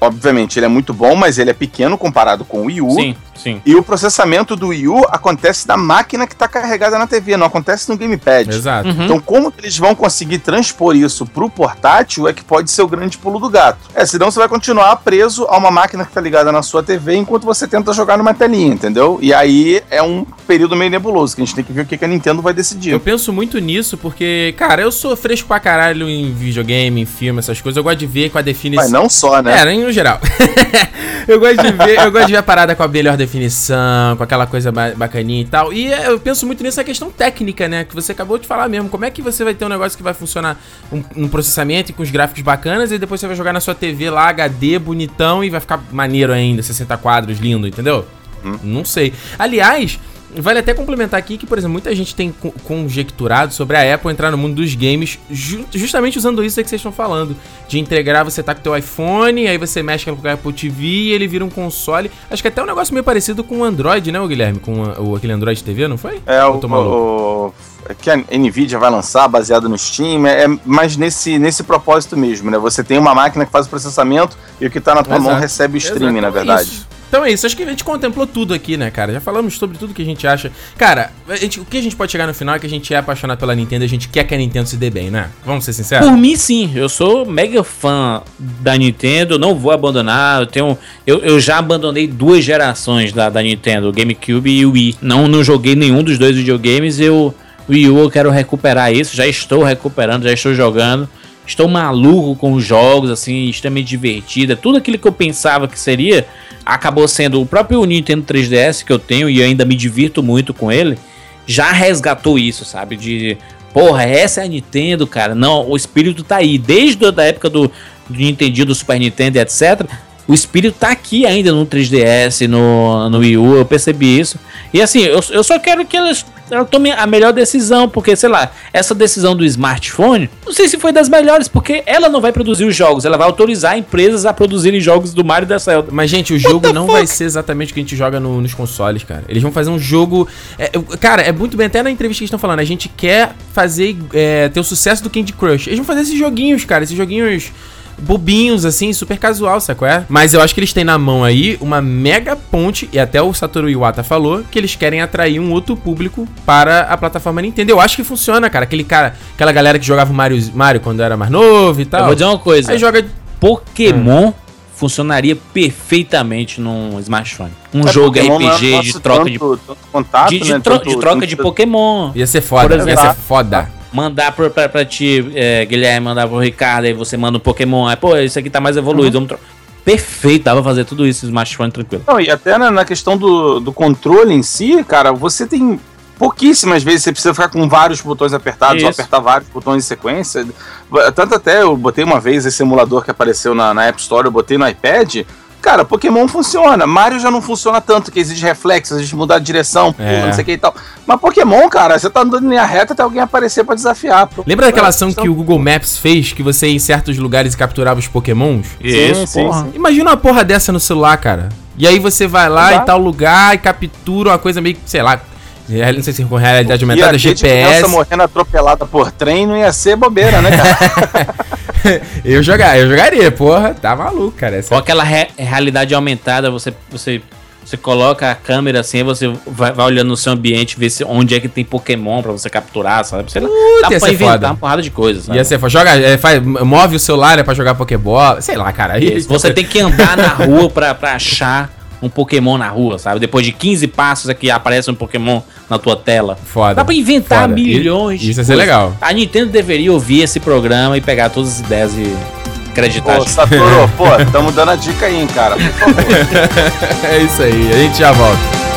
obviamente, ele é muito bom, mas ele é pequeno comparado com o Wii U. Sim, sim. E o processamento do Wii U acontece na máquina que está carregada na TV, não acontece no gamepad. Exato. Uhum. Então, como que eles vão conseguir transpor isso pro portátil é que pode ser o grande pulo do gato. É, senão você vai continuar preso a uma máquina que tá ligada na sua TV enquanto você tenta jogar numa telinha, entendeu? E aí é um período meio nebuloso, que a gente tem que ver o que, que a Nintendo vai decidir. Eu penso muito nisso porque, cara, eu sou fresco pra caralho em videogame, em filme, essas coisas. Eu gosto de ver com a definição. Mas não só, né? É, nem no geral. eu gosto de ver, eu gosto de ver a parada com a melhor definição, com aquela coisa ba- bacaninha e tal. E é, eu penso muito nessa questão técnica, né? Que você acabou de falar mesmo. Como é que você vai ter um negócio que vai funcionar um, um processamento e com os gráficos bacanas e depois você vai jogar na sua TV lá HD bonitão e vai ficar maneiro ainda, 60 quadros, lindo, entendeu? Não sei. Aliás, vale até complementar aqui que, por exemplo, muita gente tem co- conjecturado sobre a Apple entrar no mundo dos games ju- justamente usando isso que vocês estão falando. De integrar, você tá com o teu iPhone, aí você mexe com o Apple TV e ele vira um console. Acho que até um negócio meio parecido com o Android, né, o Guilherme? Com a- o, aquele Android TV, não foi? É o, maluco. o- é que a Nvidia vai lançar baseado no Steam, é, é mais nesse, nesse propósito mesmo, né? Você tem uma máquina que faz o processamento e o que tá na tua Exato. mão recebe o streaming, Exato, na é verdade. isso. Então é isso, acho que a gente contemplou tudo aqui, né, cara? Já falamos sobre tudo que a gente acha. Cara, gente- o que a gente pode chegar no final é que a gente é apaixonado pela Nintendo a gente quer que a Nintendo se dê bem, né? Vamos ser sinceros? Por mim, sim. Eu sou mega fã da Nintendo. Não vou abandonar. Eu tenho. Eu, eu já abandonei duas gerações da, da Nintendo, o GameCube e Wii. Não, não joguei nenhum dos dois videogames. Eu. Wii U, eu quero recuperar isso. Já estou recuperando, já estou jogando. estou maluco com os jogos, assim, extremamente divertida. Tudo aquilo que eu pensava que seria, acabou sendo o próprio Nintendo 3DS que eu tenho e ainda me divirto muito com ele. Já resgatou isso, sabe? De porra, essa é a Nintendo, cara. Não, o espírito tá aí. Desde a época do, do Nintendo, do Super Nintendo, etc. O espírito tá aqui ainda no 3DS, no, no Wii U, eu percebi isso. E assim, eu, eu só quero que elas, elas tomem a melhor decisão, porque, sei lá, essa decisão do smartphone, não sei se foi das melhores, porque ela não vai produzir os jogos, ela vai autorizar empresas a produzirem jogos do Mario e da Zelda. Mas, gente, o jogo não vai ser exatamente o que a gente joga no- nos consoles, cara. Eles vão fazer um jogo. é, cara, é muito bem, até na entrevista que eles estão falando, a gente quer fazer. é, ter o sucesso do Candy Crush. Eles vão fazer esses joguinhos, cara, esses joguinhos bobinhos, assim, super casual, sacou? É? Mas eu acho que eles têm na mão aí uma mega ponte, e até o Satoru Iwata falou, que eles querem atrair um outro público para a plataforma Nintendo. Eu acho que funciona, cara. Aquele cara, aquela galera que jogava o Mario, Mario quando era mais novo e Eu tal. vou dizer uma coisa. Aí joga Pokémon funcionaria perfeitamente num smartphone. Um É, jogo Pokémon não é RPG de troca de, tanto- tanto contato, de, de né? tro- Tanto- de troca de tanto- Pokémon. Ia ser foda, ia ser foda. Mandar pra, pra, pra ti, é, Guilherme, mandar pro Ricardo, aí você manda um Pokémon. Aí, pô, esse aqui tá mais evoluído. Vamos tro- Perfeito, dava pra fazer tudo isso smartphone tranquilo. Não, e até na, na questão do, do controle em si, cara, você tem pouquíssimas vezes você precisa ficar com vários botões apertados ou Isso. apertar vários botões em sequência. Tanto até eu botei uma vez esse emulador que apareceu na, na App Store, eu botei no iPad. Cara, Pokémon funciona. Mario já não funciona tanto, que exige reflexo, exige mudar de direção, pula, É. não sei o que e tal. Mas Pokémon, cara, você tá andando em linha reta até alguém aparecer pra desafiar. pô. Lembra daquela É, ação que o Google Maps fez, que você ia em certos lugares e capturava os pokémons? Sim, sim, sim. Imagina uma porra dessa no celular, cara. E aí você vai lá em tal lugar e captura uma coisa meio que, sei lá, não sei se com realidade aumentada, GPS. criança morrendo atropelada por trem não ia ser bobeira, né, cara? eu jogar, eu jogaria, porra, tá maluco, cara. Essa... Com aquela re- realidade aumentada, você, você, você coloca a câmera assim, você vai, vai olhando no seu ambiente, ver se, onde é que tem Pokémon pra você capturar, sabe? Sei lá, dá pra inventar foda. uma porrada de coisas. sabe? Ia ser foda. Joga, é, faz, move o celular é pra jogar Pokébola, sei lá, cara. Aí, Você tem que andar na rua pra, pra achar um Pokémon na rua, sabe? Depois de 15 passos aqui aparece um Pokémon na tua tela. Foda. Dá pra inventar Foda. milhões Isso ia ser legal. A Nintendo deveria ouvir esse programa e pegar todas as ideias e acreditar. Pô, Satoru, pô, tamo dando a dica aí, hein, cara. Por favor. é isso aí, a gente já volta.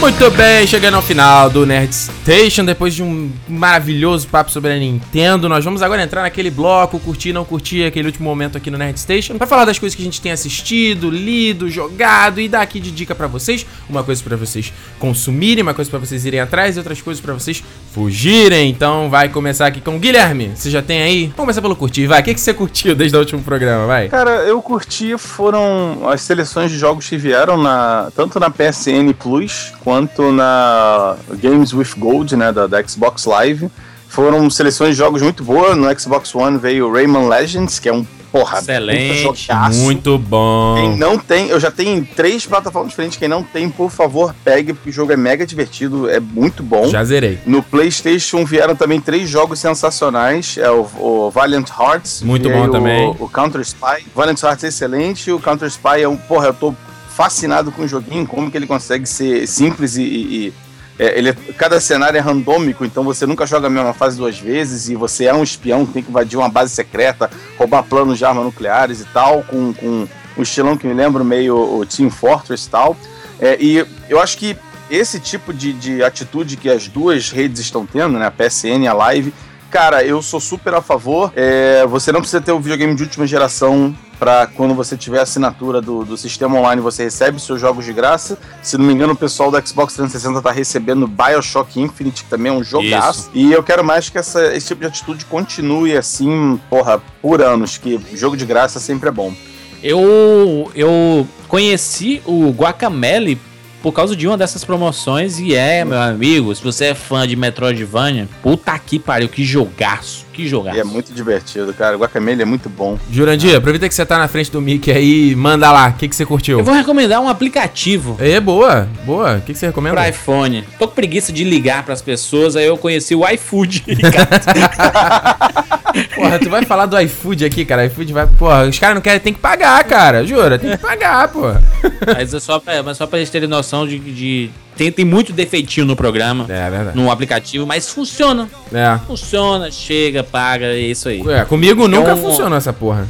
Muito bem, chegando ao final do Nerd Station, depois de um maravilhoso papo sobre a Nintendo, nós vamos agora entrar naquele bloco, curtir, não curtir, aquele último momento aqui no Nerd Station, pra falar das coisas que a gente tem assistido, lido, jogado e dar aqui de dica pra vocês, uma coisa pra vocês consumirem, uma coisa pra vocês irem atrás e outras coisas pra vocês fugirem. Então vai começar aqui com o Guilherme, você já tem aí? Vamos começar pelo curtir, vai, o que, que você curtiu desde o último programa, vai? Cara, eu curti foram as seleções de jogos que vieram na tanto na PSN Plus quanto na Games with Gold, né, da, da Xbox Live. Foram seleções de jogos muito boas. No Xbox One veio Rayman Legends, que é um porra Excelente. Muito bom. Quem não tem, eu já tenho três plataformas diferentes. Quem não tem, por favor, pegue, porque o jogo é mega divertido, é muito bom. Já zerei. No PlayStation vieram também três jogos sensacionais: é o, o Valiant Hearts, Muito bom também. O, o Counter Spy. Valiant Hearts é excelente. O Counter Spy é um. Porra, eu tô fascinado com o joguinho, como que ele consegue ser simples e. e- é, ele é- cada cenário é randômico, então você nunca joga a mesma fase duas vezes e você é um espião que tem que invadir uma base secreta, roubar planos de armas nucleares e tal, com, com um estilão que me lembra meio o Team Fortress e tal. É, e eu acho que esse tipo de, de atitude que as duas redes estão tendo, né, a PSN e a Live, cara, eu sou super a favor. É, você não precisa ter o videogame de última geração para quando você tiver assinatura do, do sistema online, você recebe seus jogos de graça. Se não me engano, o pessoal do Xbox 360 tá recebendo Bioshock Infinite, que também é um jogaço. E eu quero mais que essa- esse tipo de atitude continue assim, porra, por anos, que jogo de graça sempre é bom. Eu, eu conheci o Guacamele por causa de uma dessas promoções e é, meu amigo, se você é fã de Metroidvania, puta que pariu, que jogaço, que jogar. E é muito divertido, cara. O Guacamele é muito bom. Jurandir, aproveita que você tá na frente do Mickey aí e manda lá. O que, que você curtiu? Eu vou recomendar um aplicativo É, boa, boa. O que, que você recomenda? pro iPhone. Tô com preguiça de ligar pras pessoas, aí eu conheci o iFood. cara. Porra, tu vai falar do iFood aqui, cara. iFood vai. Porra, os caras não querem, tem que pagar, cara. Jura, tem que pagar, pô. mas, é só pra, mas só pra eles terem noção de. de tem, tem muito defeitinho no programa, É, verdade. no aplicativo, mas funciona. É. Funciona, chega, paga, é isso aí. É, comigo nunca um- funcionou essa porra.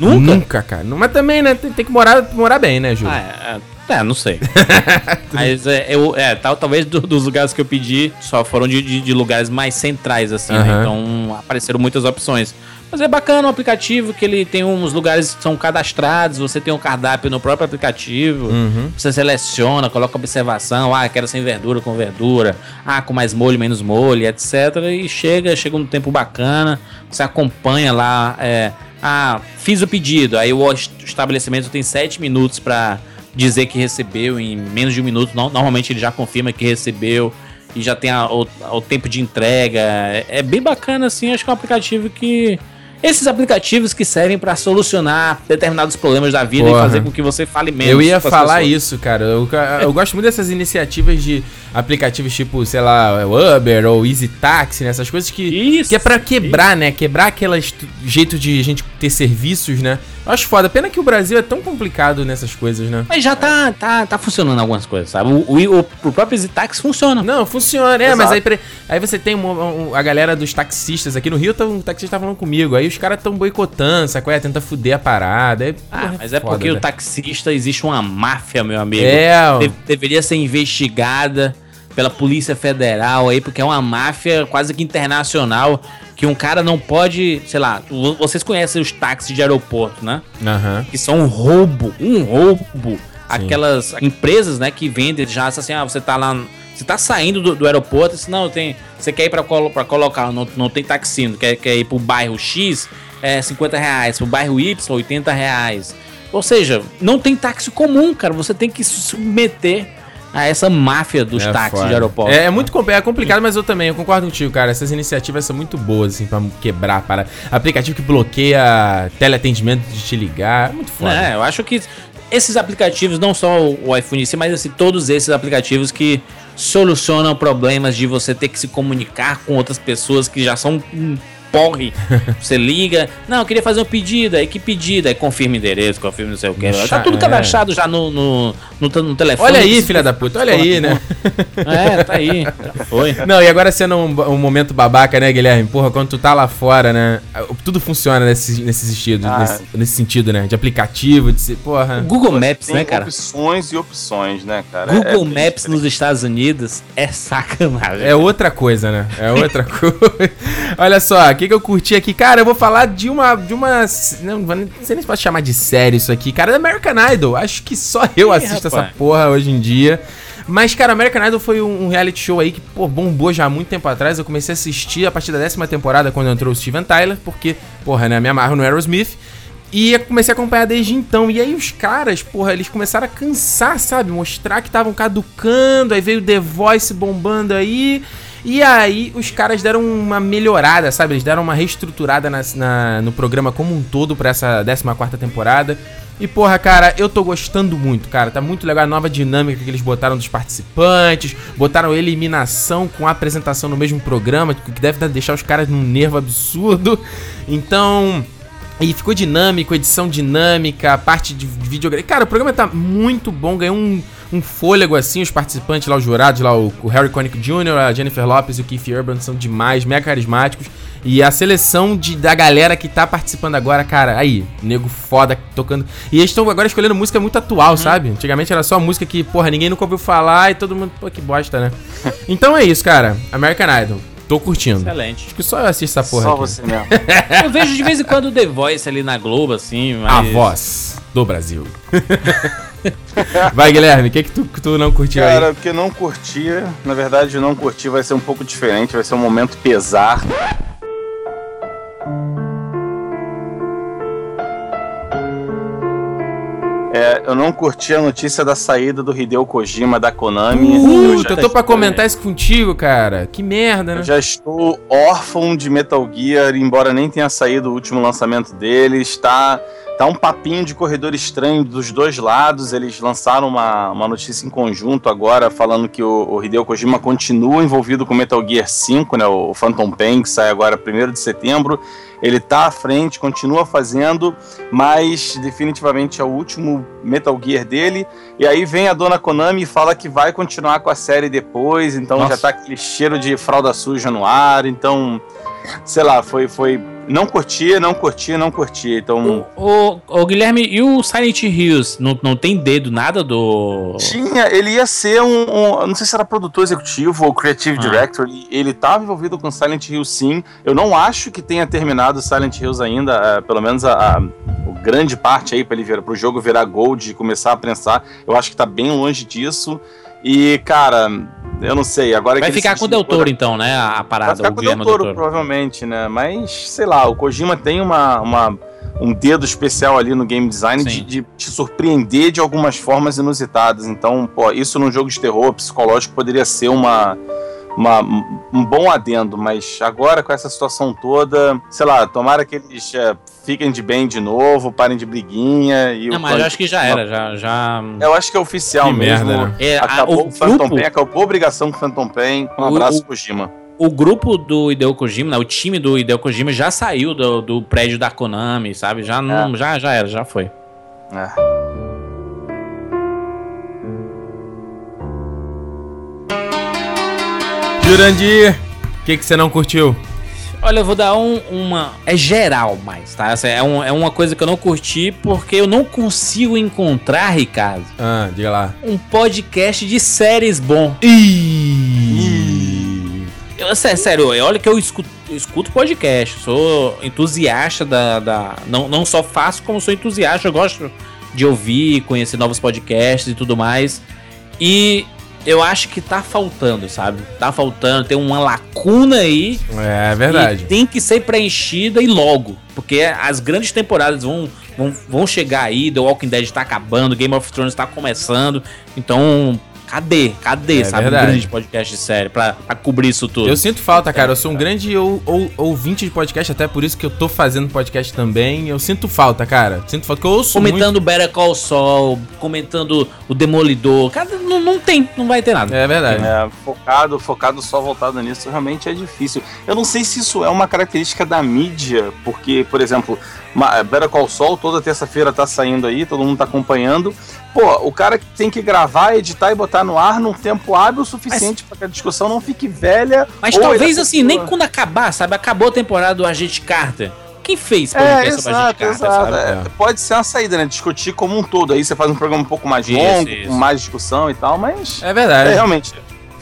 Nunca? Nunca, cara. Mas também, né? Tem, tem que morar, morar bem, né, Júlio? Ah, é, é, não sei. Mas é, eu, é tal, talvez do- dos lugares que eu pedi só foram de, de- de lugares mais centrais, assim, né? Aham. Então apareceram muitas opções. Mas é bacana o aplicativo, que ele tem uns lugares que são cadastrados, você tem um cardápio no próprio aplicativo. Uhum. Você seleciona, coloca observação, ah, quero sem verdura, com verdura, ah, com mais molho, menos molho, etc. E chega, chega um tempo bacana, você acompanha lá, é, ah, fiz o pedido, aí o est- estabelecimento tem sete minutos para dizer que recebeu, em menos de um minuto, no- normalmente ele já confirma que recebeu e já tem a- o, o tempo de entrega. É, é bem bacana, assim, acho que é um aplicativo que. Esses aplicativos que servem para solucionar determinados problemas da vida Porra. e fazer com que você fale menos. Eu ia falar pessoas. isso, cara. Eu, eu gosto muito dessas iniciativas de aplicativos tipo, sei lá, Uber ou Easy Taxi, né? Essas coisas que, Isso. que é pra quebrar, né? Quebrar aquele jeito de a gente ter serviços, né? Eu acho foda. Pena que o Brasil é tão complicado nessas coisas, né? Mas já tá, tá, tá funcionando algumas coisas, sabe? O, o, o- o próprio Zitax funciona. Não, funciona, é, Exato. mas aí, aí você tem uma- um- a galera dos taxistas aqui no Rio, tá, um taxista tá falando comigo, aí os caras tão boicotando, sacou? É, tenta fuder a parada. aí, Ah, porra, mas é foda, porque o né? taxista existe uma máfia, meu amigo. É. De- deveria ser investigada pela Polícia Federal aí, porque é uma máfia quase que internacional que um cara não pode, sei lá, vo- vocês conhecem os táxis de aeroporto, né? Aham. Que são um roubo, um roubo. Aquelas empresas, né, que vendem já assim, ah, você tá lá, você tá saindo do, do aeroporto, assim, não, tem, você quer ir pra, colo, pra colocar, não, não tem taxino, quer, quer ir pro bairro X, é 50 reais, pro bairro Y, 80 reais. Ou seja, não tem táxi comum, cara, você tem que se submeter a essa máfia dos É táxis foda. de aeroporto. É, é muito é complicado, mas eu também, eu concordo contigo, cara. Essas iniciativas são muito boas, assim, pra quebrar para aplicativo que bloqueia teleatendimento de te ligar. É muito foda. É, eu acho que esses aplicativos, não só o iPhone em si, mas assim, todos esses aplicativos que solucionam problemas de você ter que se comunicar com outras pessoas que já são um porre. Você liga, não, eu queria fazer um pedido, aí que pedido? Aí confirma endereço, confirma não sei o que. Tá tudo É. cadastrado já no, no, no, no telefone. Olha aí, filha da puta, olha aí, né? É, tá aí, já foi. Não, e agora sendo um, um momento babaca, né, Guilherme? Porra, quando tu tá lá fora, né? Tudo funciona nesse, nesse sentido, Ah. nesse, nesse sentido, né? De aplicativo, de ser, porra. Google Maps, Tem né, cara? opções e opções, né, cara? Google É Maps nos Estados Unidos é sacanagem. É outra coisa, né? É outra coisa. Olha só, o que, que eu curti aqui? Cara, eu vou falar de uma. De uma não, não sei nem se pode chamar de série isso aqui, cara. É American Idol. Acho que só eu Ih, assisto rapaz. essa porra hoje em dia. Mas, cara, American Idol foi um, reality show aí que, pô, bombou já há muito tempo atrás. Eu comecei a assistir a partir da décima temporada, quando entrou o Steven Tyler, porque, porra, né, me amarro no Aerosmith. E comecei a acompanhar desde então. E aí os caras, porra, eles começaram a cansar, sabe? Mostrar que estavam caducando. Aí veio The Voice bombando aí. E aí os caras deram uma melhorada, sabe? Eles deram uma reestruturada nas- na- no programa como um todo pra essa 14 temporada. E porra, cara, eu tô gostando muito, cara. Tá muito legal a nova dinâmica que eles botaram dos participantes. Botaram eliminação com a apresentação no mesmo programa, que deve deixar os caras num nervo absurdo. Então, e ficou dinâmico, edição dinâmica, parte de videogame. Cara, o programa tá muito bom, ganhou um, um fôlego assim. Os participantes lá, os jurados lá, o, o Harry Connick Jr., a Jennifer Lopez e o Keith Urban são demais, mega carismáticos. E a seleção de, da galera que tá participando agora, cara, aí, nego foda tocando. E eles estão agora escolhendo música muito atual, sabe? Antigamente era só música que, porra, ninguém nunca ouviu falar e todo mundo, pô, que bosta, né? então é isso, cara. American Idol. Tô curtindo. Excelente. Acho que só eu assisto essa porra Só aqui. você mesmo. Eu vejo de vez em quando o The Voice ali na Globo, assim, mas... A voz do Brasil. Vai, Guilherme, o que, que, tu, que tu não curtiu Cara, aí? o que eu não curtia, na verdade, não curtir vai ser um pouco diferente, vai ser um momento pesar. É, eu não curti a notícia da saída do Hideo Kojima da Konami. Puta, já eu tô pra comentar isso contigo, cara. Que merda, né? Eu já estou órfão de Metal Gear, embora nem tenha saído o último lançamento deles. Tá, tá um papinho de corredor estranho dos dois lados. Eles lançaram uma, uma notícia em conjunto agora, falando que o, o Hideo Kojima continua envolvido com Metal Gear 5, né, o Phantom Pain, que sai agora 1 de setembro. Ele tá à frente, continua fazendo, mas definitivamente é o último Metal Gear dele. E aí vem a dona Konami e fala que vai continuar com a série depois, então Nossa. já tá aquele cheiro de fralda suja no ar, então sei lá, foi foi não curtia, não curtia, não curtia. Então O, o Guilherme, e o Silent Hills? Não, não tem dedo, nada do. Tinha, ele ia ser um, um- não sei se era produtor executivo ou creative Ah. director, ele, ele tava envolvido com Silent Hill sim. Eu não acho que tenha terminado Silent Hills ainda, é, pelo menos a, a- o grande parte aí para ele vir pro jogo virar gold e começar a prensar. Eu acho que tá bem longe disso. E cara, eu não sei, agora Vai ficar com o Del Toro, então, né? A, a Vai parada, ficar com o Del Toro, Toro. provavelmente, né? Mas, sei lá, o Kojima tem uma, uma- um dedo especial ali no game design de, de te surpreender de algumas formas inusitadas. Então, pô, isso num jogo de terror psicológico poderia ser uma, uma- um bom adendo, mas agora com essa situação toda, sei lá, tomara que eles é, fiquem de bem de novo, parem de briguinha. E Não, o mas eu acho que já era, já. já... Eu acho que é oficial Que mesmo. merda, né? É, a- Acabou o o Phantom grupo- Pain, acabou a obrigação com o Phantom Pain. Um abraço, o- Kojima. O grupo do Hideo Kojima, né, o time do Hideo Kojima já saiu do, do prédio da Konami, sabe? Já, não, já, já era, já foi. É. Jurandir, o que, que você não curtiu? Olha, eu vou dar um- uma. É geral mais, tá? Essa é, um- é uma coisa que eu não curti porque eu não consigo encontrar, Ricardo, Ah, diga lá. um podcast de séries bom. Ih! Eu, sé- sério, olha que eu escuto, eu escuto podcast, sou entusiasta da. da não, não só faço, como sou entusiasta, eu gosto de ouvir, conhecer novos podcasts e tudo mais. E eu acho que tá faltando, sabe? Tá faltando, tem uma lacuna aí É verdade. e tem que ser preenchida e logo. Porque as grandes temporadas vão, vão, vão chegar aí, The Walking Dead tá acabando, Game of Thrones tá começando. Então, cadê? Cadê, É sabe? verdade. Um grande podcast de série pra, pra cobrir isso tudo. Eu sinto falta, cara. Eu sou um grande ou- ou- ouvinte de podcast, até por isso que eu tô fazendo podcast também. Eu sinto falta, cara. Sinto falta, que eu ouço comentando Better Call Saul, comentando o Demolidor. Cara, não, não tem, não vai ter muito. nada. É verdade. É, focado, focado só voltado nisso, realmente é difícil. Eu não sei se isso é uma característica da mídia, porque, por exemplo, Better Call Saul toda terça-feira tá saindo aí, todo mundo tá acompanhando. Pô, o cara que tem que gravar, editar e botar no ar num tempo hábil o suficiente para que a discussão não fique velha. Mas talvez assim, nem quando acabar, sabe? Acabou a temporada do Agente Carter. Quem fez É, podcast sobre Agente exato, Carter, exato. sabe? É, Pode ser uma saída, né? Discutir como um todo. Aí você faz um programa um pouco mais Isso, longo, isso. com mais discussão e tal, mas. É É, verdade. realmente.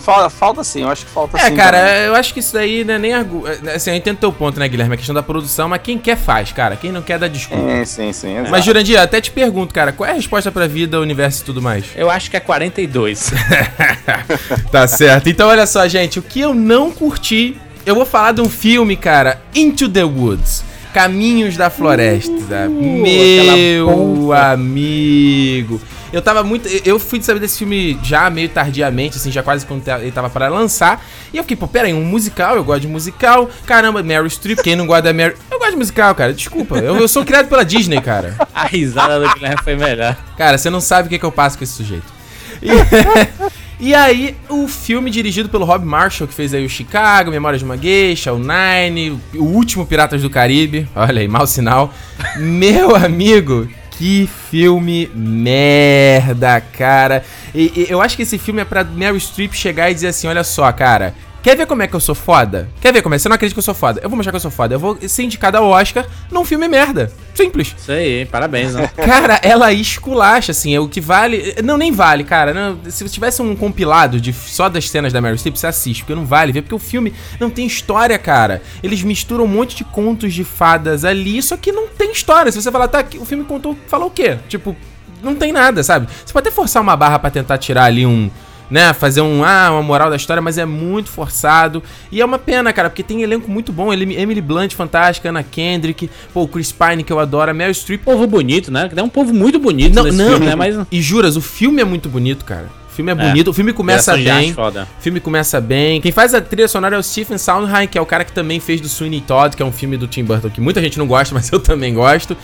Falta, falta sim, eu acho que falta É, sim. cara, também. eu acho que isso daí não é nem argu... é, Assim, eu entendo teu ponto, né, Guilherme? A questão da produção, mas quem quer faz, cara. Quem não quer dá desculpa. Sim, sim, sim. exato. Mas, Jurandir, até te pergunto, cara, qual é a resposta pra vida, universo e tudo mais? Eu acho que é 42. Tá certo. Então, olha só, gente, o que eu não curti, eu vou falar de um filme, cara, Into the Woods. Caminhos da Floresta. Meu amigo. Eu tava muito. Eu fui saber desse filme já meio tardiamente, assim, já quase quando ele tava para lançar. E eu fiquei, pô, pera aí, um musical, eu gosto de musical. Caramba, Meryl Streep, quem não gosta da Meryl. Eu gosto de musical, cara, desculpa. Eu, eu sou criado pela Disney, cara. A risada do Guilherme foi melhor. Cara, você não sabe o que, que eu passo com esse sujeito. E, e aí, o filme dirigido pelo Rob Marshall, que fez aí o Chicago, Memórias de uma Geisha, o Nine, o último Piratas do Caribe. Olha aí, mau sinal. Meu amigo, que filme merda, cara. E, e eu acho que esse filme é pra Meryl Streep chegar e dizer assim: olha só, cara. Quer ver como é que eu sou foda? Quer ver como é? Você não acredita que eu sou foda? Eu vou mostrar que eu sou foda. Eu vou ser indicada ao Oscar num filme merda. Simples. Isso aí, parabéns, né? Cara, ela esculacha, assim, é o que vale. Não, nem vale, cara. Não, se tivesse um compilado de só das cenas da Meryl Streep, você assiste, porque não vale ver, porque o filme não tem história, cara. Eles misturam um monte de contos de fadas ali, só que não tem história. Se você falar, tá, o filme contou, falou o quê? Tipo, não tem nada, sabe? Você pode até forçar uma barra pra tentar tirar ali um. Né, fazer um, ah, uma moral da história, mas é muito forçado. E é uma pena, cara, porque tem elenco muito bom. Emily Blunt, fantástica, Anna Kendrick, pô, o Chris Pine, que eu adoro, a Meryl Streep. Povo bonito, né? É um povo muito bonito Não, nesse não, filme, né? Mas e juras, o filme é muito bonito, cara. O filme é bonito, o filme começa bem. foda. O filme começa bem. Quem faz a trilha sonora é o Stephen Sondheim, que é o cara que também fez do Sweeney Todd, que é um filme do Tim Burton que muita gente não gosta, mas eu também gosto.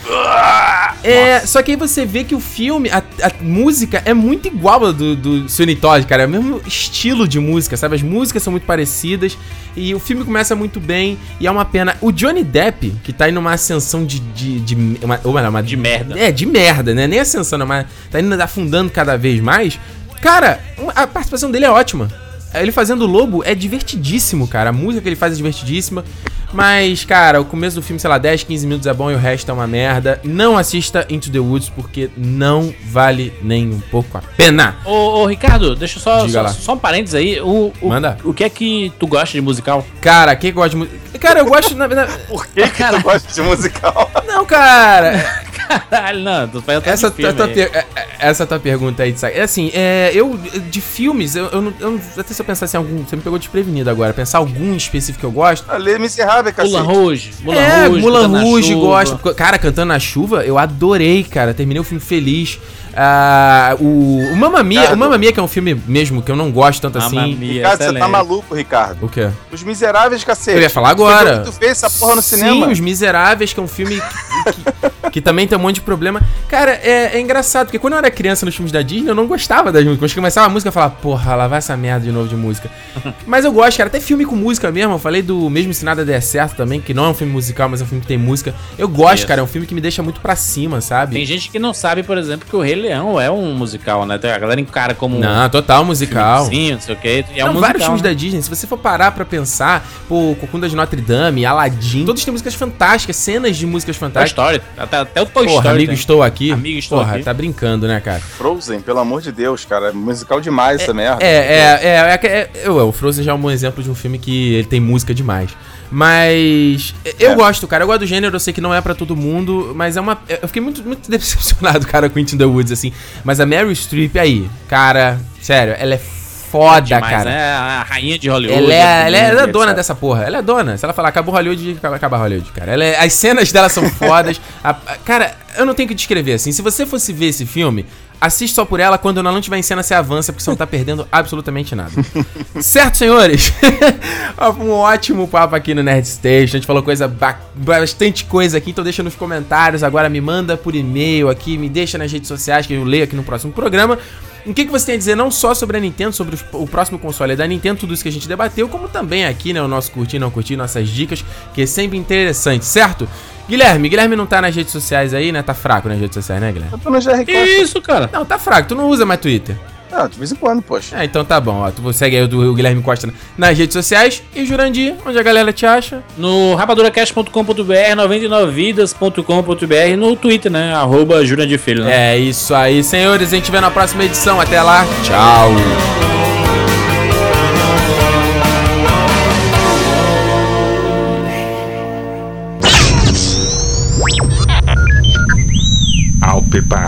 É, só que aí você vê que o filme, a, a música é muito igual a do, do Sweeney Todd, cara. É o mesmo estilo de música, sabe? As músicas são muito parecidas e o filme começa muito bem e é uma pena. O Johnny Depp, que tá indo numa ascensão de. de, de uma, melhor, uma, De merda. É, de merda, né? Nem ascensão, mas tá indo afundando cada vez mais. Cara, a participação dele é ótima. Ele fazendo o lobo é divertidíssimo, cara. A música que ele faz é divertidíssima. Mas, cara, o começo do filme, sei lá, 10, 15 minutos é bom e o resto é uma merda. Não assista Into the Woods porque não vale nem um pouco a pena. Ô, ô, Ricardo, deixa eu só, Diga só, lá. só um parênteses aí. O, o, Manda. O que é que tu gosta de musical? Cara, quem gosta de música. Cara, eu gosto. Na verdade. Por que, que tu gosta de musical? Não, cara. Caralho, não, tu faz Essa, filme tua, per- é- é- essa tua pergunta aí de saco. É assim, é, eu. De filmes, eu, eu não. Eu não até se eu pensasse em algum. Você me pegou desprevenido agora. Pensar algum específico que eu gosto. Ali, Miserável, cacete. Mulan Rouge. Mulan é, Rouge, Mulan Rouge, gosto. Cara, cantando na chuva, eu adorei, cara. Terminei o filme feliz. Ah, o, o Mamma Mia, Ricardo. o Mamma Mia, que é um filme mesmo que eu não gosto tanto Mamma assim. Mia, Ricardo, você excelente. tá maluco, Ricardo. O quê? Os Miseráveis, cacete. Eu ia falar agora. Tu fez essa porra no cinema. Sim, Os Miseráveis, que é um filme que, que- que também tem um monte de problema. Cara, é, é engraçado, porque quando eu era criança nos filmes da Disney, eu não gostava das músicas. Quando começava a música, eu falava, porra, lá vai essa merda de novo de música. Mas eu gosto, cara, até filme com música mesmo. Eu falei do Mesmo Se Nada Der Certo também, que não é um filme musical, mas é um filme que tem música. Eu gosto, Isso. cara, é um filme que me deixa muito pra cima, sabe? Tem gente que não sabe, por exemplo, que o Rei Leão é um musical, né? A galera encara como Não, total musical. Sim, não sei o que. É um não, musical, vários filmes né? da Disney, se você for parar pra pensar, pô, Cocunda de Notre Dame, Aladdin, todos têm músicas fantásticas, cenas de músicas fantásticas. Story. Até, até o Toy Porra, Story. amigo, tem. estou aqui. Amigo, estou Porra, aqui. tá brincando, né, cara? Frozen, pelo amor de Deus, cara. É musical demais essa merda. É, é, é, é, é, é, o Frozen já é um bom exemplo de um filme que ele tem música demais. Mas eu É. gosto, cara. Eu gosto do gênero, eu sei que não é pra todo mundo, mas é uma. Eu fiquei muito, muito decepcionado, cara, com Into the Woods, assim. Mas a Meryl Streep aí, cara, sério, ela é foda, Demais, cara. né? A rainha de Hollywood. Ela é, ela é, ela é dona dessa porra. Ela é dona. Se ela falar acabou Hollywood, acaba- Hollywood, cara. Ela é- as cenas dela são fodas. A- a- cara, eu não tenho que descrever assim. Se você fosse ver esse filme, assiste só por ela. Quando ela não tiver em cena, você avança, porque você não tá perdendo absolutamente nada. certo, senhores? um ótimo papo aqui no Nerd Station. A gente falou coisa ba- bastante coisa aqui, então deixa nos comentários. Agora me manda por e-mail aqui, me deixa nas redes sociais que eu leio aqui no próximo programa. O que, que você tem a dizer não só sobre a Nintendo, sobre os- o próximo console da Nintendo, tudo isso que a gente debateu, como também aqui, né, o nosso curtir, não curtir, nossas dicas, que é sempre interessante, certo? Guilherme, Guilherme não tá nas redes sociais aí, né? Tá fraco nas redes sociais, né, Guilherme? Eu tô no GR Que isso, cara? Não, tá fraco, tu não usa mais Twitter. Não, de vez em quando, poxa. Ah, então tá bom, ó. Tu segue aí o do Guilherme Costa nas redes sociais. E Jurandir, onde a galera te acha? No rapaduracast.com.br, 99vidas.com.br, no Twitter, né? Arroba Jurandir Filho, né? É isso aí, senhores. A gente vê na próxima edição. Até lá. Tchau. I'll be back.